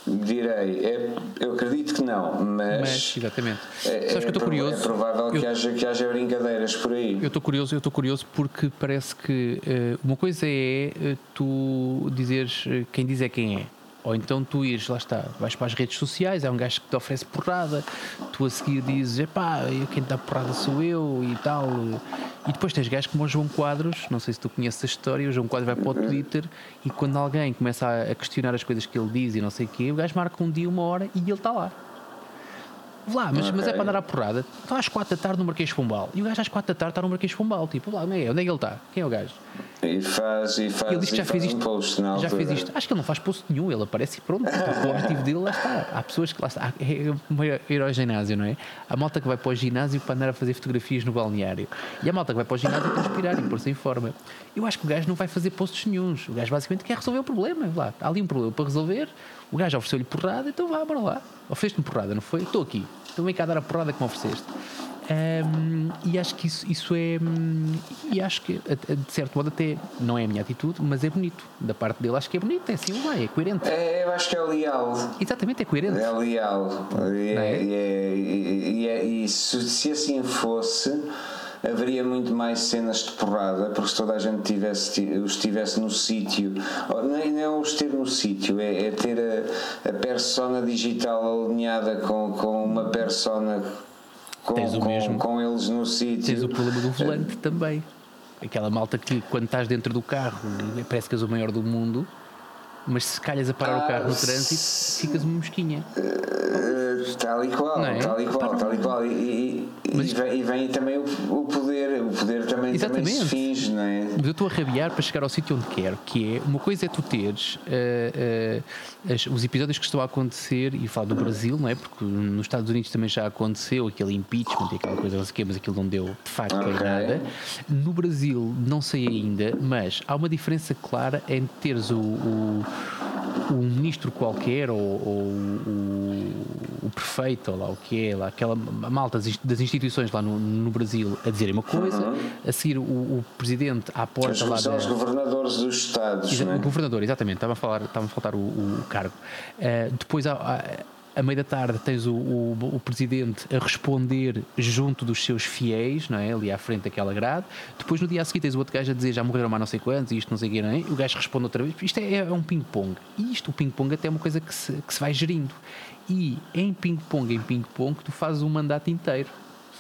Direi, é, eu acredito que não, mas. mas exatamente. É, Sabes que eu estou curioso. É provável que, eu, haja, que haja brincadeiras por aí. Eu estou curioso, eu estou curioso porque parece que uh, uma coisa é uh, tu dizeres uh, quem diz é quem é. Ou então tu ires, lá está, vais para as redes sociais, é um gajo que te oferece porrada, tu a seguir dizes, epá, quem dá porrada sou eu e tal. E depois tens gajos como o João Quadros, não sei se tu conheces a história, o João Quadros vai para o Twitter e quando alguém começa a questionar as coisas que ele diz e não sei o quê, o gajo marca um dia, uma hora e ele está lá. Lá, mas, okay. mas é para dar a porrada. Está às quatro da tarde no Marquês Pombal. E o gajo às quatro da tarde está no Marquês Pombal. Tipo, lá, onde é, onde é que ele está? Quem é o gajo? E faz, e faz, ele diz que já fez um isto. post na já fez isto. Acho que ele não faz post nenhum, ele aparece e pronto. o objetivo dele lá está. Há pessoas que lá está. É uma ir ao ginásio, não é? Há malta que vai para o ginásio para andar a fazer fotografias no balneário. E há malta que vai para o ginásio para inspirar e pôr-se em forma. Eu acho que o gajo não vai fazer posts nenhums. O gajo basicamente quer resolver o problema. Lá, há ali um problema para resolver. O gajo ofereceu-lhe porrada, então vá, bora lá. Ofereceste-me porrada, não foi? Estou aqui. Então vem cá dar a porrada que me ofereceste. Um, e acho que isso, isso é. hum, E acho que, de certo modo, até não é a minha atitude, mas é bonito. Da parte dele, acho que é bonito. É assim, vai, é coerente. É, eu acho que é leal. Exatamente, é coerente. É leal. E, é, é? e, é- e, é- e se, se assim fosse, haveria muito mais cenas de porrada, porque se toda a gente tivesse, os estivesse no sítio, nem não é os ter no sítio, é, é ter a, a persona digital alinhada com, com uma persona com, Tens o com, mesmo. com eles no sítio. Tens o problema do volante também. Aquela malta que, quando estás dentro do carro, parece que és o maior do mundo, mas se calhas a parar o Ah, carro no trânsito, ficas uma mosquinha. Uh, Tal e qual, é? tal e qual, tal e qual. E, e- e Mas- vem, e vem também o, o poder, o poder também, também se finge, não é? Mas eu estou a rabiar para chegar ao sítio onde quero, que é uma coisa é tu teres eh, eh, as- os episódios que estão a acontecer e falar do Brasil, não é? Porque nos Estados Unidos também já aconteceu aquele impeachment e aquela coisa, não sei o quê, mas aquilo não deu de facto em Ok. nada. No Brasil, não sei ainda, mas há uma diferença clara entre teres o, o, um ministro qualquer ou, ou o, o prefeito, ou lá o que é, lá, aquela malta das inst- das instituições lá no, no Brasil a dizerem uma coisa, a seguir o, o presidente à porta Os, lá são da. os governadores dos Estados, Exa- não é? O governador, exatamente, estava a, falar, estava a faltar o, o cargo. Eh, depois, à, meia da tarde, tens o, o, o presidente a responder junto dos seus fiéis, não é? Ali à frente daquela grade. Depois, no dia a seguir, tens o outro gajo a dizer já morreram mais não sei quantos, e isto não sei o quê, não é? E o gajo responde outra vez. Isto é, é um ping-pong. E isto, o ping-pong, até é uma coisa que se, que se vai gerindo. E em ping-pong, em ping-pong, tu fazes um mandato inteiro.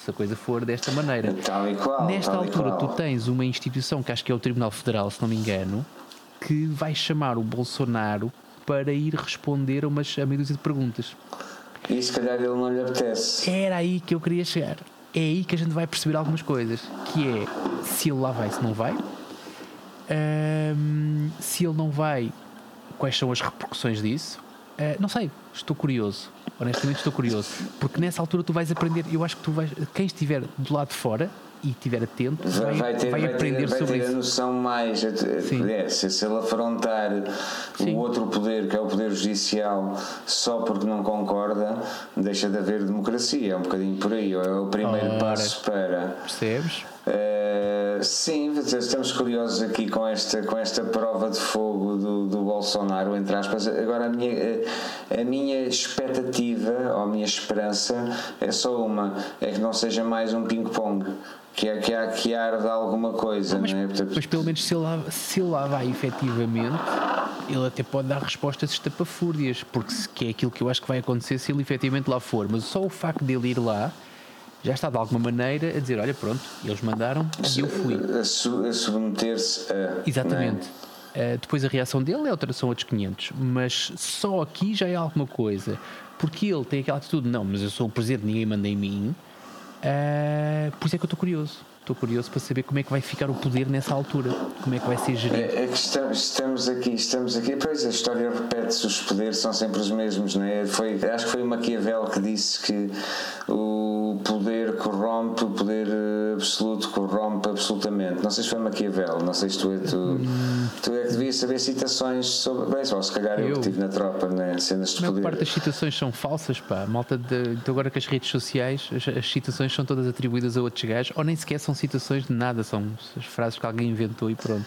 Se a coisa for desta maneira. Qual. Nesta altura, tu tens uma instituição que acho que é o Tribunal Federal, se não me engano, que vai chamar o Bolsonaro para ir responder a, umas, a meia dúzia de perguntas. E se calhar ele não lhe apetece. Era aí que eu queria chegar. É aí que a gente vai perceber algumas coisas. Que é se ele lá vai, se não vai. Se ele não vai, quais são as repercussões disso? Ah, não sei, estou curioso. Honestamente estou curioso. Porque nessa altura tu vais aprender, eu acho que tu vais, quem estiver do lado de fora e estiver atento, vai, Vai, vai ter, vai vai ter- aprender vai sobre ter a isso. noção mais. Sim. É, se, se ele afrontar Sim. o outro poder, que é o poder judicial, só porque não concorda, deixa de haver democracia. É um bocadinho por aí. É o primeiro Ora. passo para. Percebes? Uh, sim, estamos curiosos aqui com esta, com esta prova de fogo do, do Bolsonaro, entre aspas. Agora, a minha, a minha expectativa, ou a minha esperança, é só uma: é que não seja mais um ping-pong. Que é que há que arde alguma coisa, Mas, não é? Portanto, mas pelo menos se ele, lá, se ele lá vai efetivamente, ele até pode dar respostas estapafúrdias, porque se, que é aquilo que eu acho que vai acontecer se ele efetivamente lá for. Mas só o facto dele ir lá já está de alguma maneira a dizer: olha, pronto, eles mandaram e eu fui. a, su- a submeter-se a. Exatamente. Uh, depois a reação dele é outra, são outros 500, mas só aqui já é alguma coisa, porque ele tem aquela atitude: não, mas eu sou o presidente, ninguém manda em mim. Uh, por isso é que eu estou curioso. Estou curioso para saber como é que vai ficar o poder nessa altura, como é que vai ser gerido. É, é que estamos, estamos aqui, estamos aqui, pois a história repete-se, os poderes são sempre os mesmos, não é? Foi, acho que foi o Maquiavel que disse que o poder corrompe, o poder eh, absoluto corrompe absolutamente. Não sei se foi Maquiavel, não sei se tu é, tu, tu é que devias saber citações sobre. Bem, só se calhar eu, Eu? que estive na tropa, né? cenas de A poder. parte das citações são falsas, pá. A Malta de, então agora que as redes sociais, as, as citações são todas atribuídas a outros gajos, ou nem sequer são citações de nada, são as frases que alguém inventou e pronto.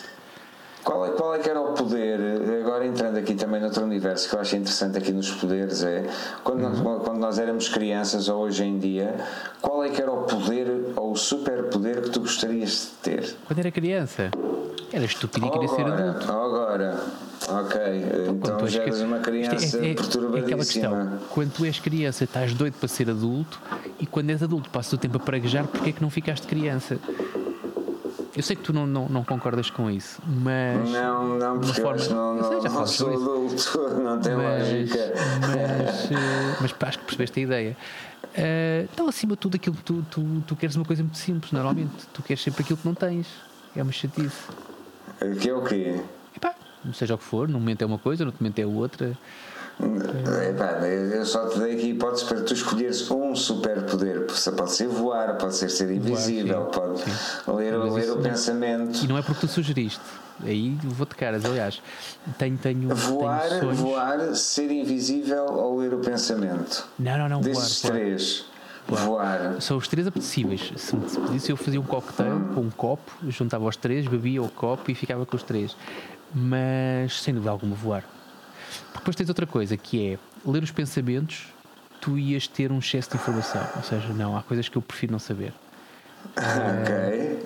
Qual é, qual é que era o poder, agora entrando aqui também noutro universo que eu acho interessante aqui nos poderes é, quando, Uhum. nós, quando nós éramos crianças ou hoje em dia, qual é que era o poder ou o superpoder que tu gostarias de ter? Quando era criança, era estúpido e queria ser adulto. agora, ok, então Quando tu és já eres uma é- criança é- é aquela perturbadíssima. questão. Quando tu és criança, estás doido para ser adulto e quando és adulto, passas o tempo a praguejar porque é que não ficaste criança. Eu sei que tu não, não, não concordas com isso, mas. Não, não, porque forma- não, Eu sei, não, já não sou adulto, não tem mas, lógica. mas, eh, mas acho que percebeste a ideia. Eh, então, acima de tudo, aquilo que tu, tu, tu queres uma coisa muito simples, normalmente. Tu queres sempre aquilo que não tens. É uma chatice. Que é o quê? Seja o que for, num momento é uma coisa, no outro momento é outra. Epá, eu só te dei aqui hipóteses para tu escolheres um superpoder. Pode ser voar, pode ser ser invisível, voar, pode sim. ler, ler o não, pensamento. E não é porque tu sugeriste. Aí vou-te caras, aliás. Tenho, tenho, voar, tenho voar, ser invisível ou ler o pensamento? Não, não, não. Desses voar, três. Voar. voar. São os três apetecíveis. Se me pedisse, eu fazia um coquetel hum. com um copo, juntava os três, bebia o copo e ficava com os três. Mas, sem dúvida alguma, voar. Porque depois tens outra coisa que é ler os pensamentos, tu ias ter um excesso de informação. Ou seja, não, há coisas que eu prefiro não saber. Ok,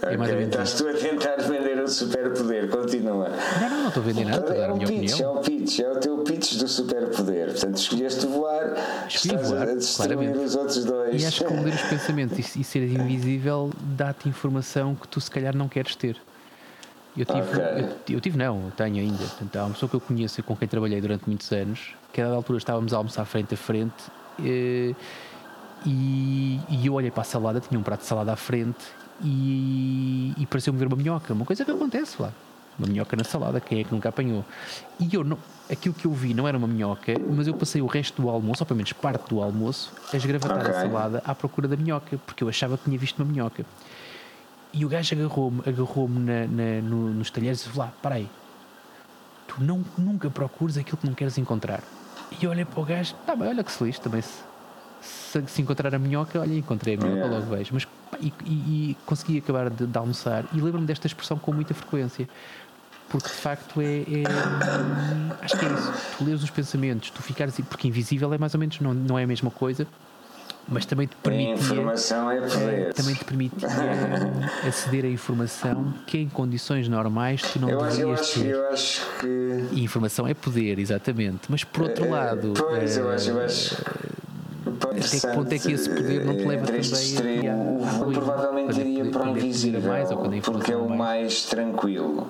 é ok. Estás tu a tentar vender um superpoder, continua. Não, não, não estou a vender nada. É, o pitch, opinião. é o pitch, é o teu pitch do superpoder. Portanto, escolheste voar, Escolhi estás voar, a destruir claramente. os outros dois. E acho que ler os pensamentos e, e ser invisível dá-te informação que tu se calhar não queres ter. Eu tive, okay. eu, eu, tive não, tenho ainda. Portanto, há uma pessoa que eu conheço e com quem trabalhei durante muitos anos, que a dada altura estávamos a almoçar frente a frente e, e, e eu olhei para a salada, tinha um prato de salada à frente e, e pareceu-me ver uma minhoca, uma coisa que acontece lá. Uma minhoca na salada, quem é que nunca apanhou? E eu não, aquilo que eu vi não era uma minhoca, mas eu passei o resto do almoço, ou pelo menos parte do almoço, a esgravatar okay. a salada à procura da minhoca, porque eu achava que tinha visto uma minhoca. E o gajo agarrou-me agarrou na, na, no, nos talheres e disse: lá, para aí, tu não, nunca procuras aquilo que não queres encontrar. E eu olhei para o gajo: tá bem, olha que se lixe, também se, se, se, encontrar a minhoca, olha, encontrei a minhoca, yeah. logo vejo. Mas e, e, e consegui acabar de, de almoçar e lembro-me desta expressão com muita frequência porque de facto é, é, acho que é isso tu lês os pensamentos tu ficares porque invisível é mais ou menos não, não é a mesma coisa mas também te permitia. A informação é poder. Também te permitia aceder a informação que em condições normais tu não eu deverias acho, ter. Eu acho que. E informação é poder, exatamente. Mas por outro é, lado. Pois, eu acho, eu acho. Até que ponto é que esse poder não te leva também extremo, a, a, provavelmente iria para o invisível mais, porque é o mais tranquilo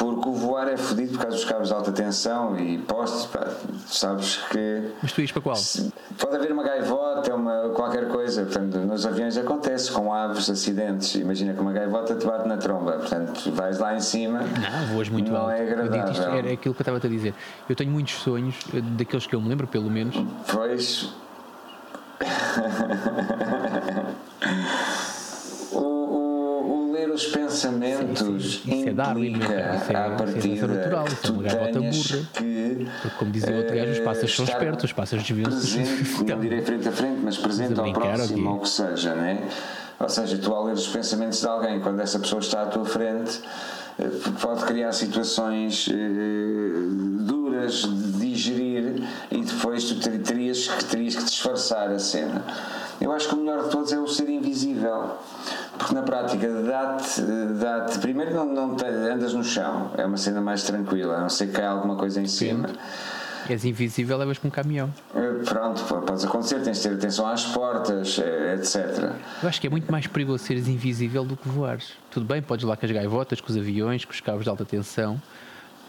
porque o voar é fodido por causa dos cabos de alta tensão e postes, pá, sabes que. Mas tu ias para qual? Pode haver uma gaivota, uma, qualquer coisa. Portanto, nos aviões acontece com aves, acidentes. Imagina que uma gaivota te bate na tromba. Portanto, vais lá em cima. Não, voas muito não alto. é agradável. Isto era aquilo que eu estava a dizer. Eu tenho muitos sonhos, eh, daqueles que eu me lembro, pelo menos. Pois. os pensamentos sim, sim. É implica é, à partida natural, que tu é tenhas que Porque como dizia outro gajo, os pássaros são espertos, os pássaros deviam presente, não direi frente a frente, mas presente ao próximo, ou o que seja, né? Ou seja, tu ao ler os pensamentos de alguém, quando essa pessoa está à tua frente, eh, pode criar situações eh, duras de digerir e depois tu terias terias que disfarçar a cena. Eu acho que o melhor de todos é o ser invisível porque na prática dá-te, dá-te primeiro não, não te, andas no chão, é uma cena mais tranquila, a não ser que caia alguma coisa em cima. És invisível, levas com um caminhão. Eh, pronto, pode acontecer, tens de ter atenção às portas, eh, etc. Eu acho que é muito mais perigoso seres invisível do que voares. Tudo bem, podes lá com as gaivotas, com os aviões, com os cabos de alta tensão,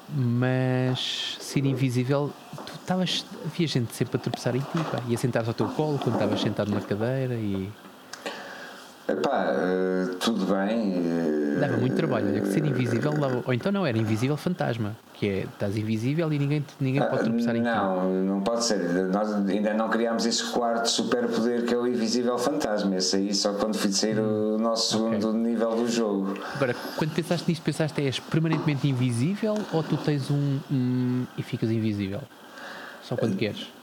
mas ser invisível, tu estavas. havia gente sempre a tropeçar em ti, pá, e a sentar-se ao teu colo quando estavas sentado na cadeira e. Epá, uh, tudo bem. Uh, dava muito trabalho, olha, que ser invisível dava, ou então não, era invisível fantasma, que é estás invisível e ninguém, ninguém pode tropeçar em ti. Não, não pode ser. Nós ainda não criámos esse quarto superpoder que é o invisível fantasma. Esse aí só quando fui sair o nosso okay. segundo nível do jogo. Agora, quando pensaste nisto, pensaste és permanentemente invisível ou tu tens um, um e ficas invisível? Só quando uh, queres?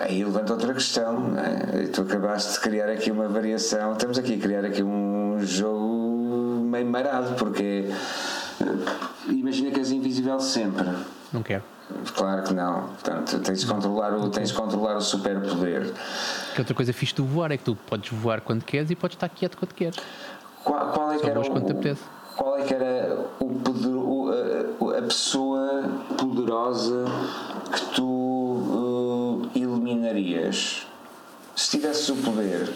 Aí levanta outra questão, é? Tu acabaste de criar aqui uma variação. Estamos aqui a criar aqui um jogo meio marado, porque imagina que és invisível sempre. Não quero. Claro que não. Portanto, tens de controlar o, tens de controlar o superpoder. Que outra coisa fixe do voar é que tu podes voar quando queres e podes estar quieto quando queres. Qual, qual é que era o, qual é que era o, o, a, a pessoa poderosa que tu eliminarias se tivesses o poder?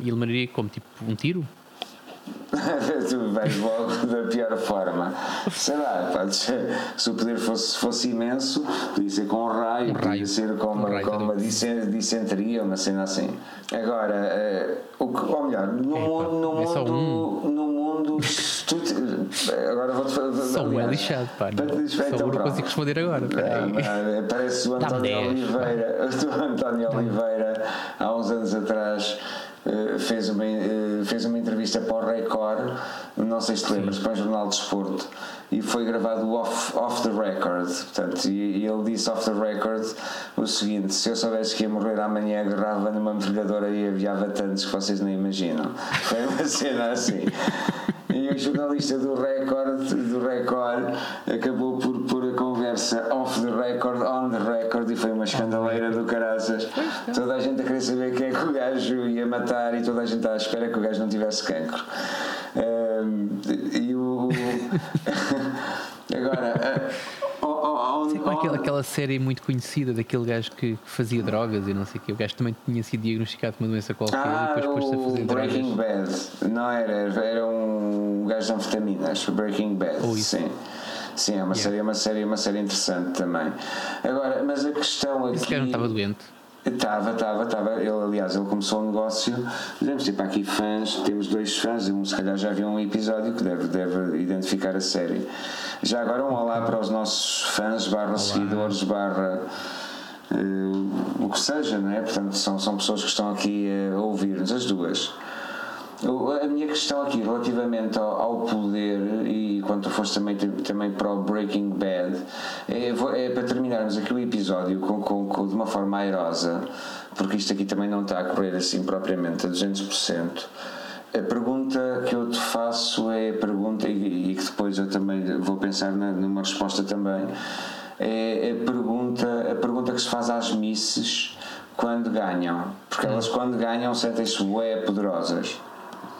Eliminaria como tipo um tiro? tu vais logo da pior forma. Sei lá, se o poder fosse, fosse imenso, podia ser com um raio, um podia raio. ser com uma, um com uma dicenteria, uma cena assim. Agora, uh, o que, ou melhor, no, é, mundo, no, mundo, um... no mundo, tu, agora vou-te fazer. Só um é lixado, pá. Não. Então, não consigo responder agora. Ah, parece o António Oliveira. O António Oliveira, há uns anos atrás fez, uma, eh, fez uma entrevista para o Record, não sei se te lembras, para o Jornal de Desporto, e foi gravado off, off the record. Portanto, e, e, ele disse off the record o seguinte: se eu soubesse que ia morrer amanhã, agarrava numa metralhadora e aviava tantos que vocês nem imaginam. Foi uma cena assim. E o jornalista do Record, do Record acabou por conversa off the record, on the record, e foi uma escandaleira do caraças. Toda a gente a querer saber quem é que o gajo ia matar e toda a gente à espera que o gajo não tivesse cancro. Um, e o. Agora. Uh, Sim, aquela, aquela série muito conhecida daquele gajo que fazia drogas e não sei o que. O gajo também tinha sido diagnosticado com uma doença qualquer ah, e depois pôs-se a fazer Breaking drogas. Bad. Não era, era um gajo de anfetaminas. Breaking Bad. Oh, sim. Sim, é uma, yeah. série, uma, série, uma série interessante também. Agora, mas a questão aqui. Esse cara não estava doente. Estava, estava, estava. Ele, aliás, ele começou o um negócio. Dizemos tipo, aqui fãs, temos dois fãs, um se calhar já viu um episódio que deve, deve identificar a série. Já agora um olá para os nossos fãs, barra olá. seguidores, barra. Uh, o que seja, não é? Portanto, são, são pessoas que estão aqui a ouvir-nos, as duas. A minha questão aqui relativamente ao, ao, poder e quando tu foste também, também para o Breaking Bad é, é para terminarmos aqui o episódio com, com, com, de uma forma airosa, porque isto aqui também não está a correr assim propriamente a 200%. A pergunta que eu te faço é a pergunta, e, e que depois eu também vou pensar na, numa resposta também, é a pergunta, a pergunta que se faz às misses quando ganham, porque elas quando ganham sentem-se bué poderosas.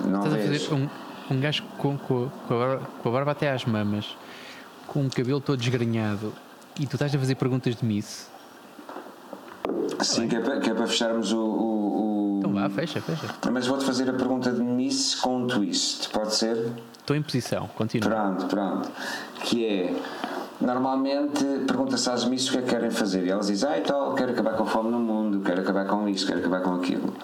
Não Estás vês? a fazer um, um gajo com, com, com, a barba, com a barba até às mamas, com o cabelo todo desgrenhado, e tu estás a fazer perguntas de Miss. Sim, que é, para, que é para fecharmos o, o, o, Então vá, fecha, fecha. Mas vou-te fazer a pergunta de Miss com um twist, pode ser? Estou em posição, continua. Pronto, pronto. Que é. Normalmente pergunta-se às Miss o que é que querem fazer e elas dizem, ah, e tal, quero acabar com a fome no mundo, quero acabar com isto, quero acabar com aquilo.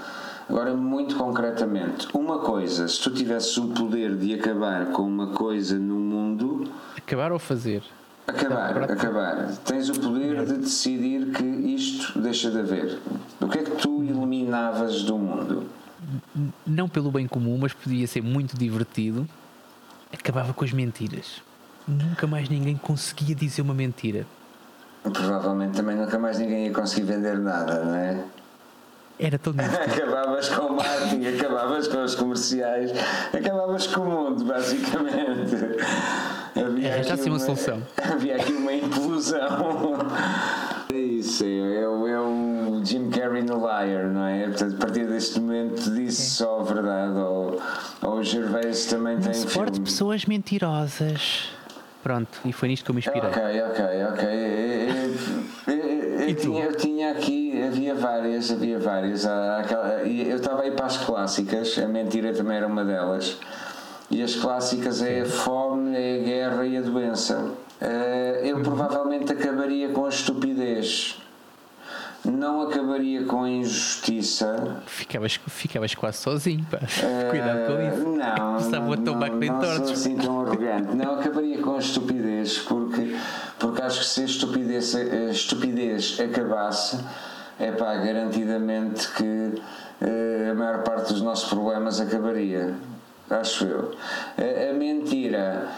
Agora, muito concretamente, uma coisa, se tu tivesses o poder de acabar com uma coisa no mundo. Acabar ou fazer? Acabar, acabar. Tens o poder de decidir que isto deixa de haver. O que é que tu eliminavas do mundo? Não pelo bem comum, mas podia ser muito divertido. Acabava com as mentiras. Nunca mais ninguém conseguia dizer uma mentira. Provavelmente também nunca mais ninguém ia conseguir vender nada, não é? Era tão acabavas com o marketing, acabavas com os comerciais, acabavas com o mundo, basicamente. Havia é, já uma, uma solução. Havia aqui uma implosão. É isso, é, é, é o Jim Carrey no Liar, não é? Portanto, a partir deste momento disse é. só a verdade. Ou, ou o Gervais também tem. Suporte filme. pessoas mentirosas. Pronto, e foi nisto que eu me inspirei. Ok, ok, ok. Eu, eu, eu, tinha, eu tinha aqui, havia várias, havia várias. Eu estava aí para as clássicas, a mentira também era uma delas. E as clássicas é a fome, é a guerra e a doença. Eh, eu uhum. provavelmente acabaria com a estupidez não acabaria com a injustiça. Ficavas, ficavas quase sozinho, pá. Uh, Cuidado com isso. Não, Estava tomar não, não sou assim tão arrogante. Não acabaria com a estupidez, porque, porque acho que se a estupidez, a estupidez acabasse, é pá, garantidamente que uh, a maior parte dos nossos problemas acabaria. Acho eu. a, a mentira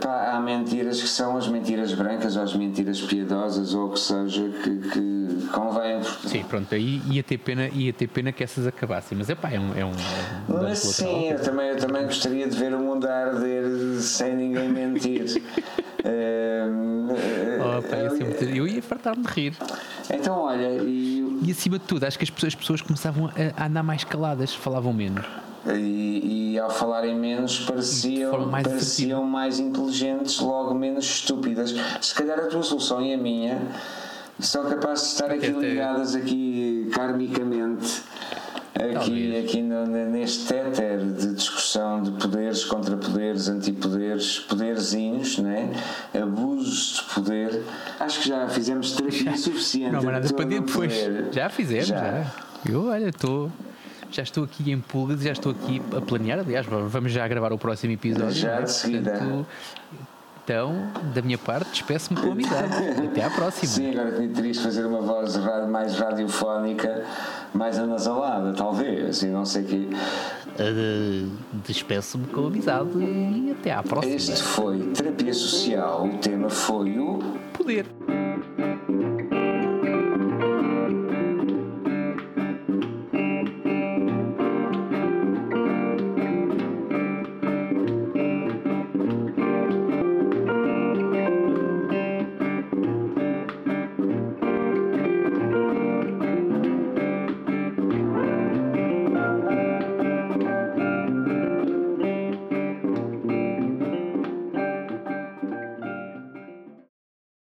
Pá, há mentiras que são as mentiras brancas ou as mentiras piedosas ou o que seja que, que convém. Sim, pronto, aí ia ter, pena, ia ter pena que essas acabassem, mas epá, é um. É um, é um mas sim, eu também, eu também gostaria de ver o mundo a arder sem ninguém mentir. um, oh, pá, ia muito, eu ia fartar-me de rir. Então, olha, e... e acima de tudo, acho que as pessoas, as pessoas começavam a, a andar mais caladas, falavam menos. E, e, ao falarem menos pareciam, mais, pareciam mais inteligentes, logo menos estúpidas. Se calhar a tua solução e a minha são capazes de estar aqui ligadas aqui karmicamente aqui, aqui no, neste éter de discussão de poderes contra poderes, antipoderes, poderzinhos, né? abusos de poder. Acho que já fizemos terapia suficiente. Não, mas nada para depois. Já fizemos, já. já. Eu, olha, estou já estou aqui em pulgas já estou aqui a planear. Aliás, vamos já gravar o próximo episódio. Já de seguida. Portanto, então, da minha parte, despeço-me com amizade. Até à próxima. Sim, agora terias de fazer uma voz mais radiofónica, mais anasalada, talvez, e não sei o quê. Uh, despeço-me com amizade e até à próxima. Este foi Terapia Social, o tema foi o Poder.